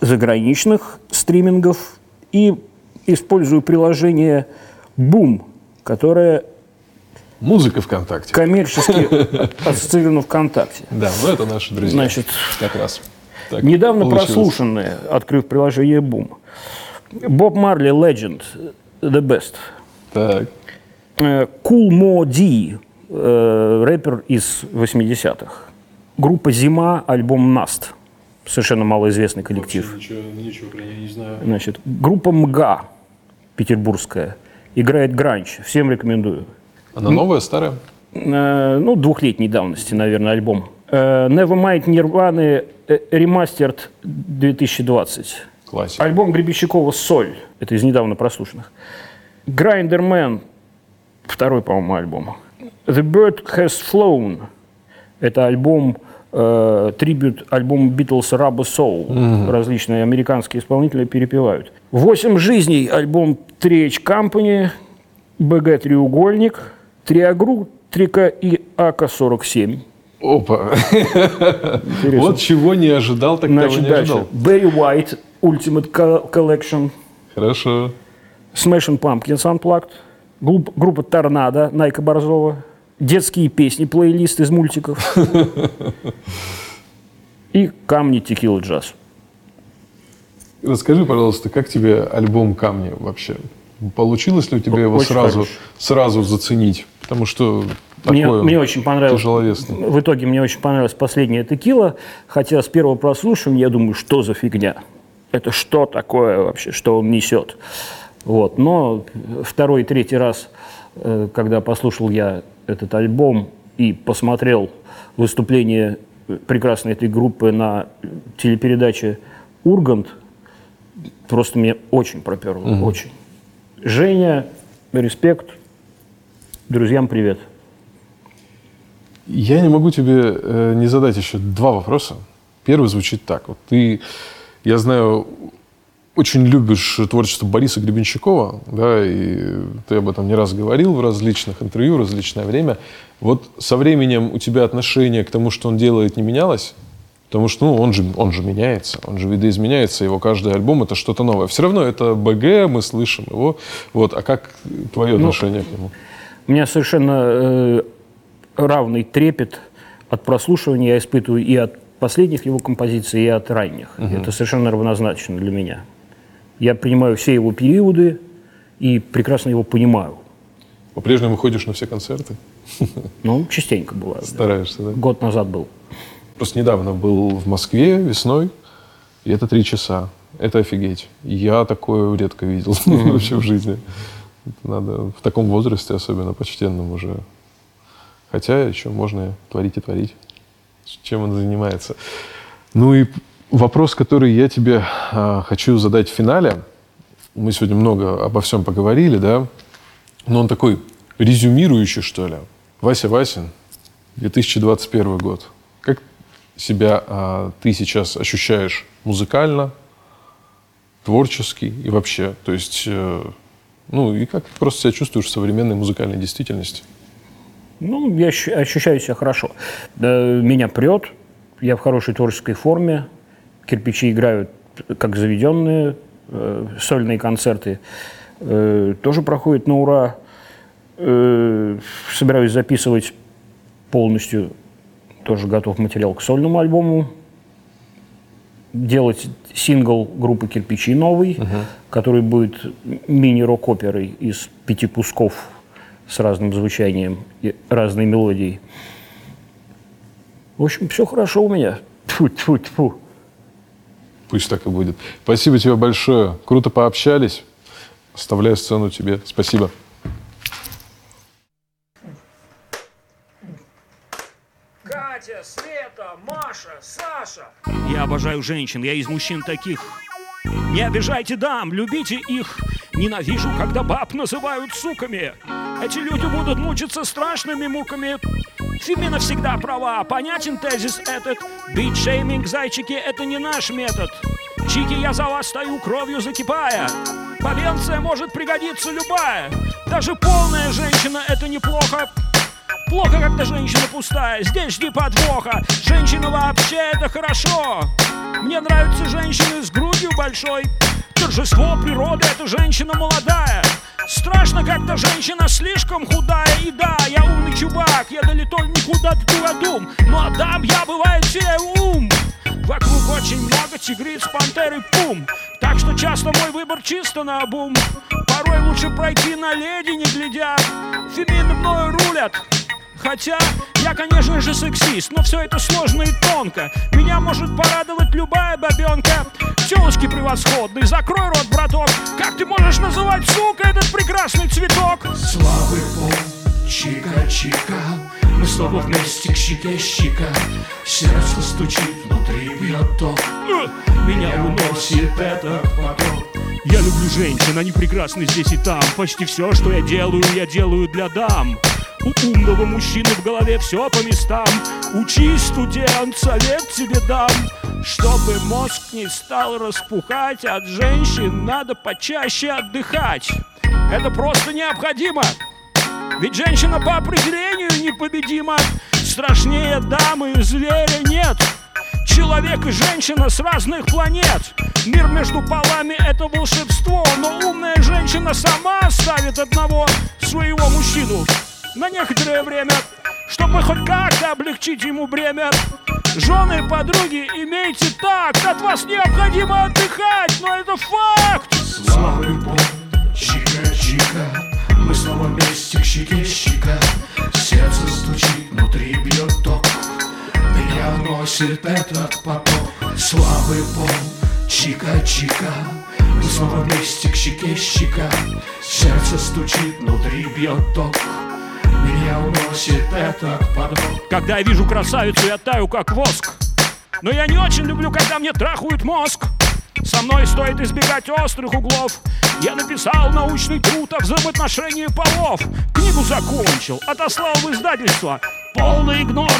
заграничных стримингов и использую приложение Boom, которое
Музыка ВКонтакте.
коммерчески ассоциировано ВКонтакте.
Да, ну это наши друзья.
Значит,
как раз. Так
Недавно
получилось.
прослушанные, открыв приложение Boom. Боб Марли Legend, The Best.
Так.
Э, Cool Mo D, э, рэпер из 80-х. Группа «Зима», альбом «Наст». Совершенно малоизвестный коллектив.
Ничего, ничего про нее не знаю.
Значит, группа «МГА», петербургская, играет гранч. Всем рекомендую.
Она новая, старая?
Э, ну, двухлетней давности, наверное, альбом. Э, Nevermind Nirvana Remastered 2020.
Классика.
Альбом Гребещикова «Соль». Это из недавно прослушанных. Грайндермен. Второй, по-моему, альбом. The Bird Has Flown. Это альбом, э, трибют альбом Beatles Rubber Soul. Различные американские исполнители перепевают. «Восемь жизней» альбом Триэч Company. БГ «Треугольник». Триагру, Трика и АК-47.
Опа.
Интересно.
Вот чего не ожидал, так
Значит,
не
дальше.
ожидал.
Barry White, Ultimate Co- Collection.
Хорошо.
Smashing Pumpkins Unplugged, групп- группа Торнадо Найка Борзова, детские песни, плейлист из мультиков и камни Текила Джаз.
Расскажи, пожалуйста, как тебе альбом «Камни» вообще? Получилось ли у тебя его
Очень
сразу, сразу заценить? Потому что
Мне,
такое
мне очень понравилось. В итоге мне очень понравилась последняя текила, хотя с первого прослушивания я думаю, что за фигня? Это что такое вообще, что он несет? Вот. Но второй и третий раз, э, когда послушал я этот альбом и посмотрел выступление прекрасной этой группы на телепередаче «Ургант», просто мне очень проперло, очень. Женя, респект, друзьям привет.
Я не могу тебе э, не задать еще два вопроса. Первый звучит так. Вот ты, я знаю, очень любишь творчество Бориса Гребенщикова, да, и ты об этом не раз говорил в различных интервью, в различное время. Вот со временем у тебя отношение к тому, что он делает, не менялось? Потому что ну, он, же, он же меняется, он же видоизменяется, его каждый альбом это что-то новое. Все равно это БГ, мы слышим его. Вот. А как твое ну, отношение к нему?
У меня совершенно э, равный трепет от прослушивания я испытываю и от последних его композиций, и от ранних. Угу. Это совершенно равнозначно для меня. Я принимаю все его периоды и прекрасно его понимаю.
По-прежнему ходишь на все концерты?
Ну, частенько бывает.
Стараешься, да?
Год назад был.
Просто недавно был в Москве весной, и это три часа. Это офигеть. Я такое редко видел вообще в жизни. Надо в таком возрасте, особенно почтенном уже. Хотя еще можно творить и творить. Чем он занимается. Ну и Вопрос, который я тебе э, хочу задать в финале. Мы сегодня много обо всем поговорили, да? Но он такой резюмирующий, что ли. Вася Васин, 2021 год. Как себя э, ты сейчас ощущаешь музыкально, творчески и вообще? То есть, э, ну и как просто себя чувствуешь в современной музыкальной действительности?
Ну, я ощущаю себя хорошо. Меня прет, я в хорошей творческой форме, кирпичи играют как заведенные, э, сольные концерты э, тоже проходят на ура. Э, собираюсь записывать полностью, тоже готов материал к сольному альбому. Делать сингл группы «Кирпичи» новый, uh который будет мини-рок-оперой из пяти кусков с разным звучанием и разной мелодией. В общем, все хорошо у меня. Тьфу-тьфу-тьфу.
Пусть так и будет. Спасибо тебе большое. Круто пообщались. Оставляю сцену тебе. Спасибо.
Катя, Света, Маша, Саша.
Я обожаю женщин. Я из мужчин таких. Не обижайте дам, любите их. Ненавижу, когда баб называют суками. Эти люди будут мучиться страшными муками. Фемина всегда права, понятен тезис этот. Бит-шейминг, зайчики, это не наш метод. Чики, я за вас стою, кровью закипая. Побенция может пригодиться любая. Даже полная женщина — это неплохо. Плохо, когда женщина пустая, здесь жди подвоха. Женщина вообще это хорошо. Мне нравятся женщины с грудью большой. Торжество природы — это женщина молодая. Страшно, когда женщина слишком худая И да, я умный чувак, я долетой никуда турадум Но Адам, я бывает теряю ум Вокруг очень много тигриц, пантер и пум Так что часто мой выбор чисто на бум Порой лучше пройти на леди, не глядя Фемины мною рулят Хотя я, конечно же, сексист, но все это сложно и тонко. Меня может порадовать любая бабенка. Телочки превосходные, закрой рот, браток. Как ты можешь называть, сука, этот прекрасный цветок?
Славы пол, чика-чика, мы снова вместе к щеке щика. Сердце стучит, внутри бьет ток. Меня уносит этот поток.
Я люблю женщин, они прекрасны здесь и там. Почти все, что я делаю, я делаю для дам. У умного мужчины в голове все по местам. Учись, студент, совет тебе дам. Чтобы мозг не стал распухать От женщин надо почаще отдыхать. Это просто необходимо. Ведь женщина по определению непобедима. Страшнее дамы и зверя нет. Человек и женщина с разных планет. Мир между полами — это волшебство Но умная женщина сама ставит одного своего мужчину на некоторое время, чтобы хоть как-то облегчить ему бремя. Жены, подруги, имейте так, от вас необходимо отдыхать, но это факт.
Слава Богу, чика-чика, мы снова вместе к щеке щека. Сердце стучит, внутри бьет ток, меня носит этот поток. Славы Богу, чика-чика, мы снова вместе к щеке щека. Сердце стучит, внутри бьет ток. Меня уносит этот подвох
Когда я вижу красавицу, я таю как воск. Но я не очень люблю, когда мне трахают мозг. Со мной стоит избегать острых углов. Я написал научный труд о взаимоотношении полов. Книгу закончил, отослал в издательство. Полный игнор,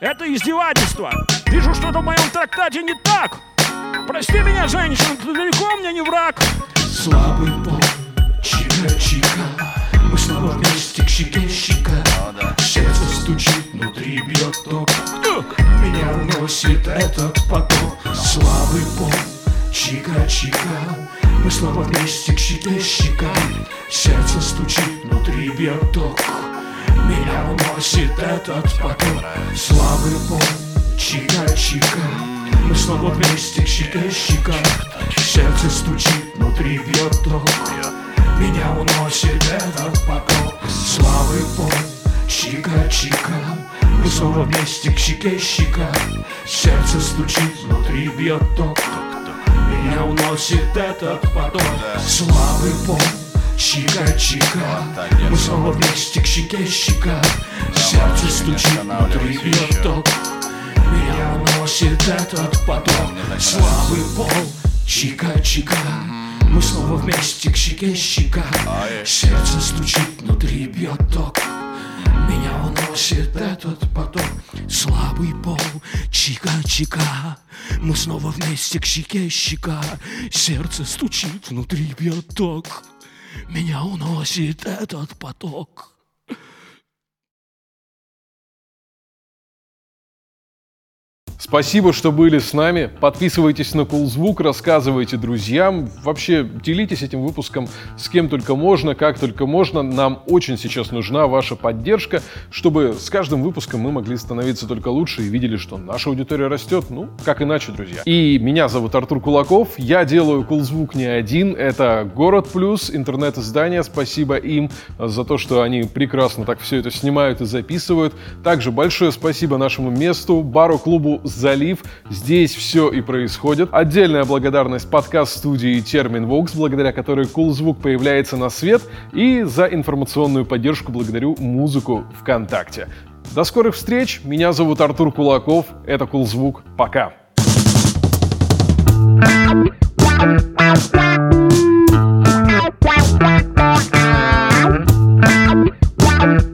это издевательство.
Вижу, что-то в моем трактате не так. Прости меня, женщина, ты далеко мне не враг.
Слабый пол, чика-чика снова вместе к щеке щека Сердце стучит, внутри бьет ток. Меня уносит этот поток. Слабый пол, чика-чика Мы снова вместе к щеке щека Сердце стучит, внутри бьет ток. Меня уносит этот поток. Слабый пол, чика-чика Мы снова вместе к щеке щека Сердце стучит, внутри бьет ток Меня уносит этот поток. Славы пол, чика-чика Мы снова вместе к щеке щека. Сердце стучит, внутри бьет ток. Меня уносит этот поток. Славы пол, чика-чика Мы снова вместе к щеке щека. Сердце стучит, внутри бьет ток. Меня уносит этот поток. Слабый пол, чика-чика Мы снова вместе к щеке щека. Сердце стучит, внутри бьет ток Меня уносит этот поток. Слабый пол, чика-чика. Мы снова вместе к щеке щека. Сердце стучит, внутри бьет ток Меня уносит этот поток
Спасибо, что были с нами. Подписывайтесь на Кулзвук, рассказывайте друзьям. Вообще, делитесь этим выпуском с кем только можно, как только можно. Нам очень сейчас нужна ваша поддержка, чтобы с каждым выпуском мы могли становиться только лучше и видели, что наша аудитория растет. Ну, как иначе, друзья. И меня зовут Артур Кулаков. Я делаю Кулзвук не один. Это Город Плюс, интернет-издание. Спасибо им за то, что они прекрасно так все это снимают и записывают. Также большое спасибо нашему месту, бару-клубу залив. Здесь все и происходит. Отдельная благодарность подкаст-студии Термин Terminvox, благодаря которой Cool Звук появляется на свет. И за информационную поддержку благодарю музыку ВКонтакте. До скорых встреч. Меня зовут Артур Кулаков. Это Cool Звук. Пока.
Thank you.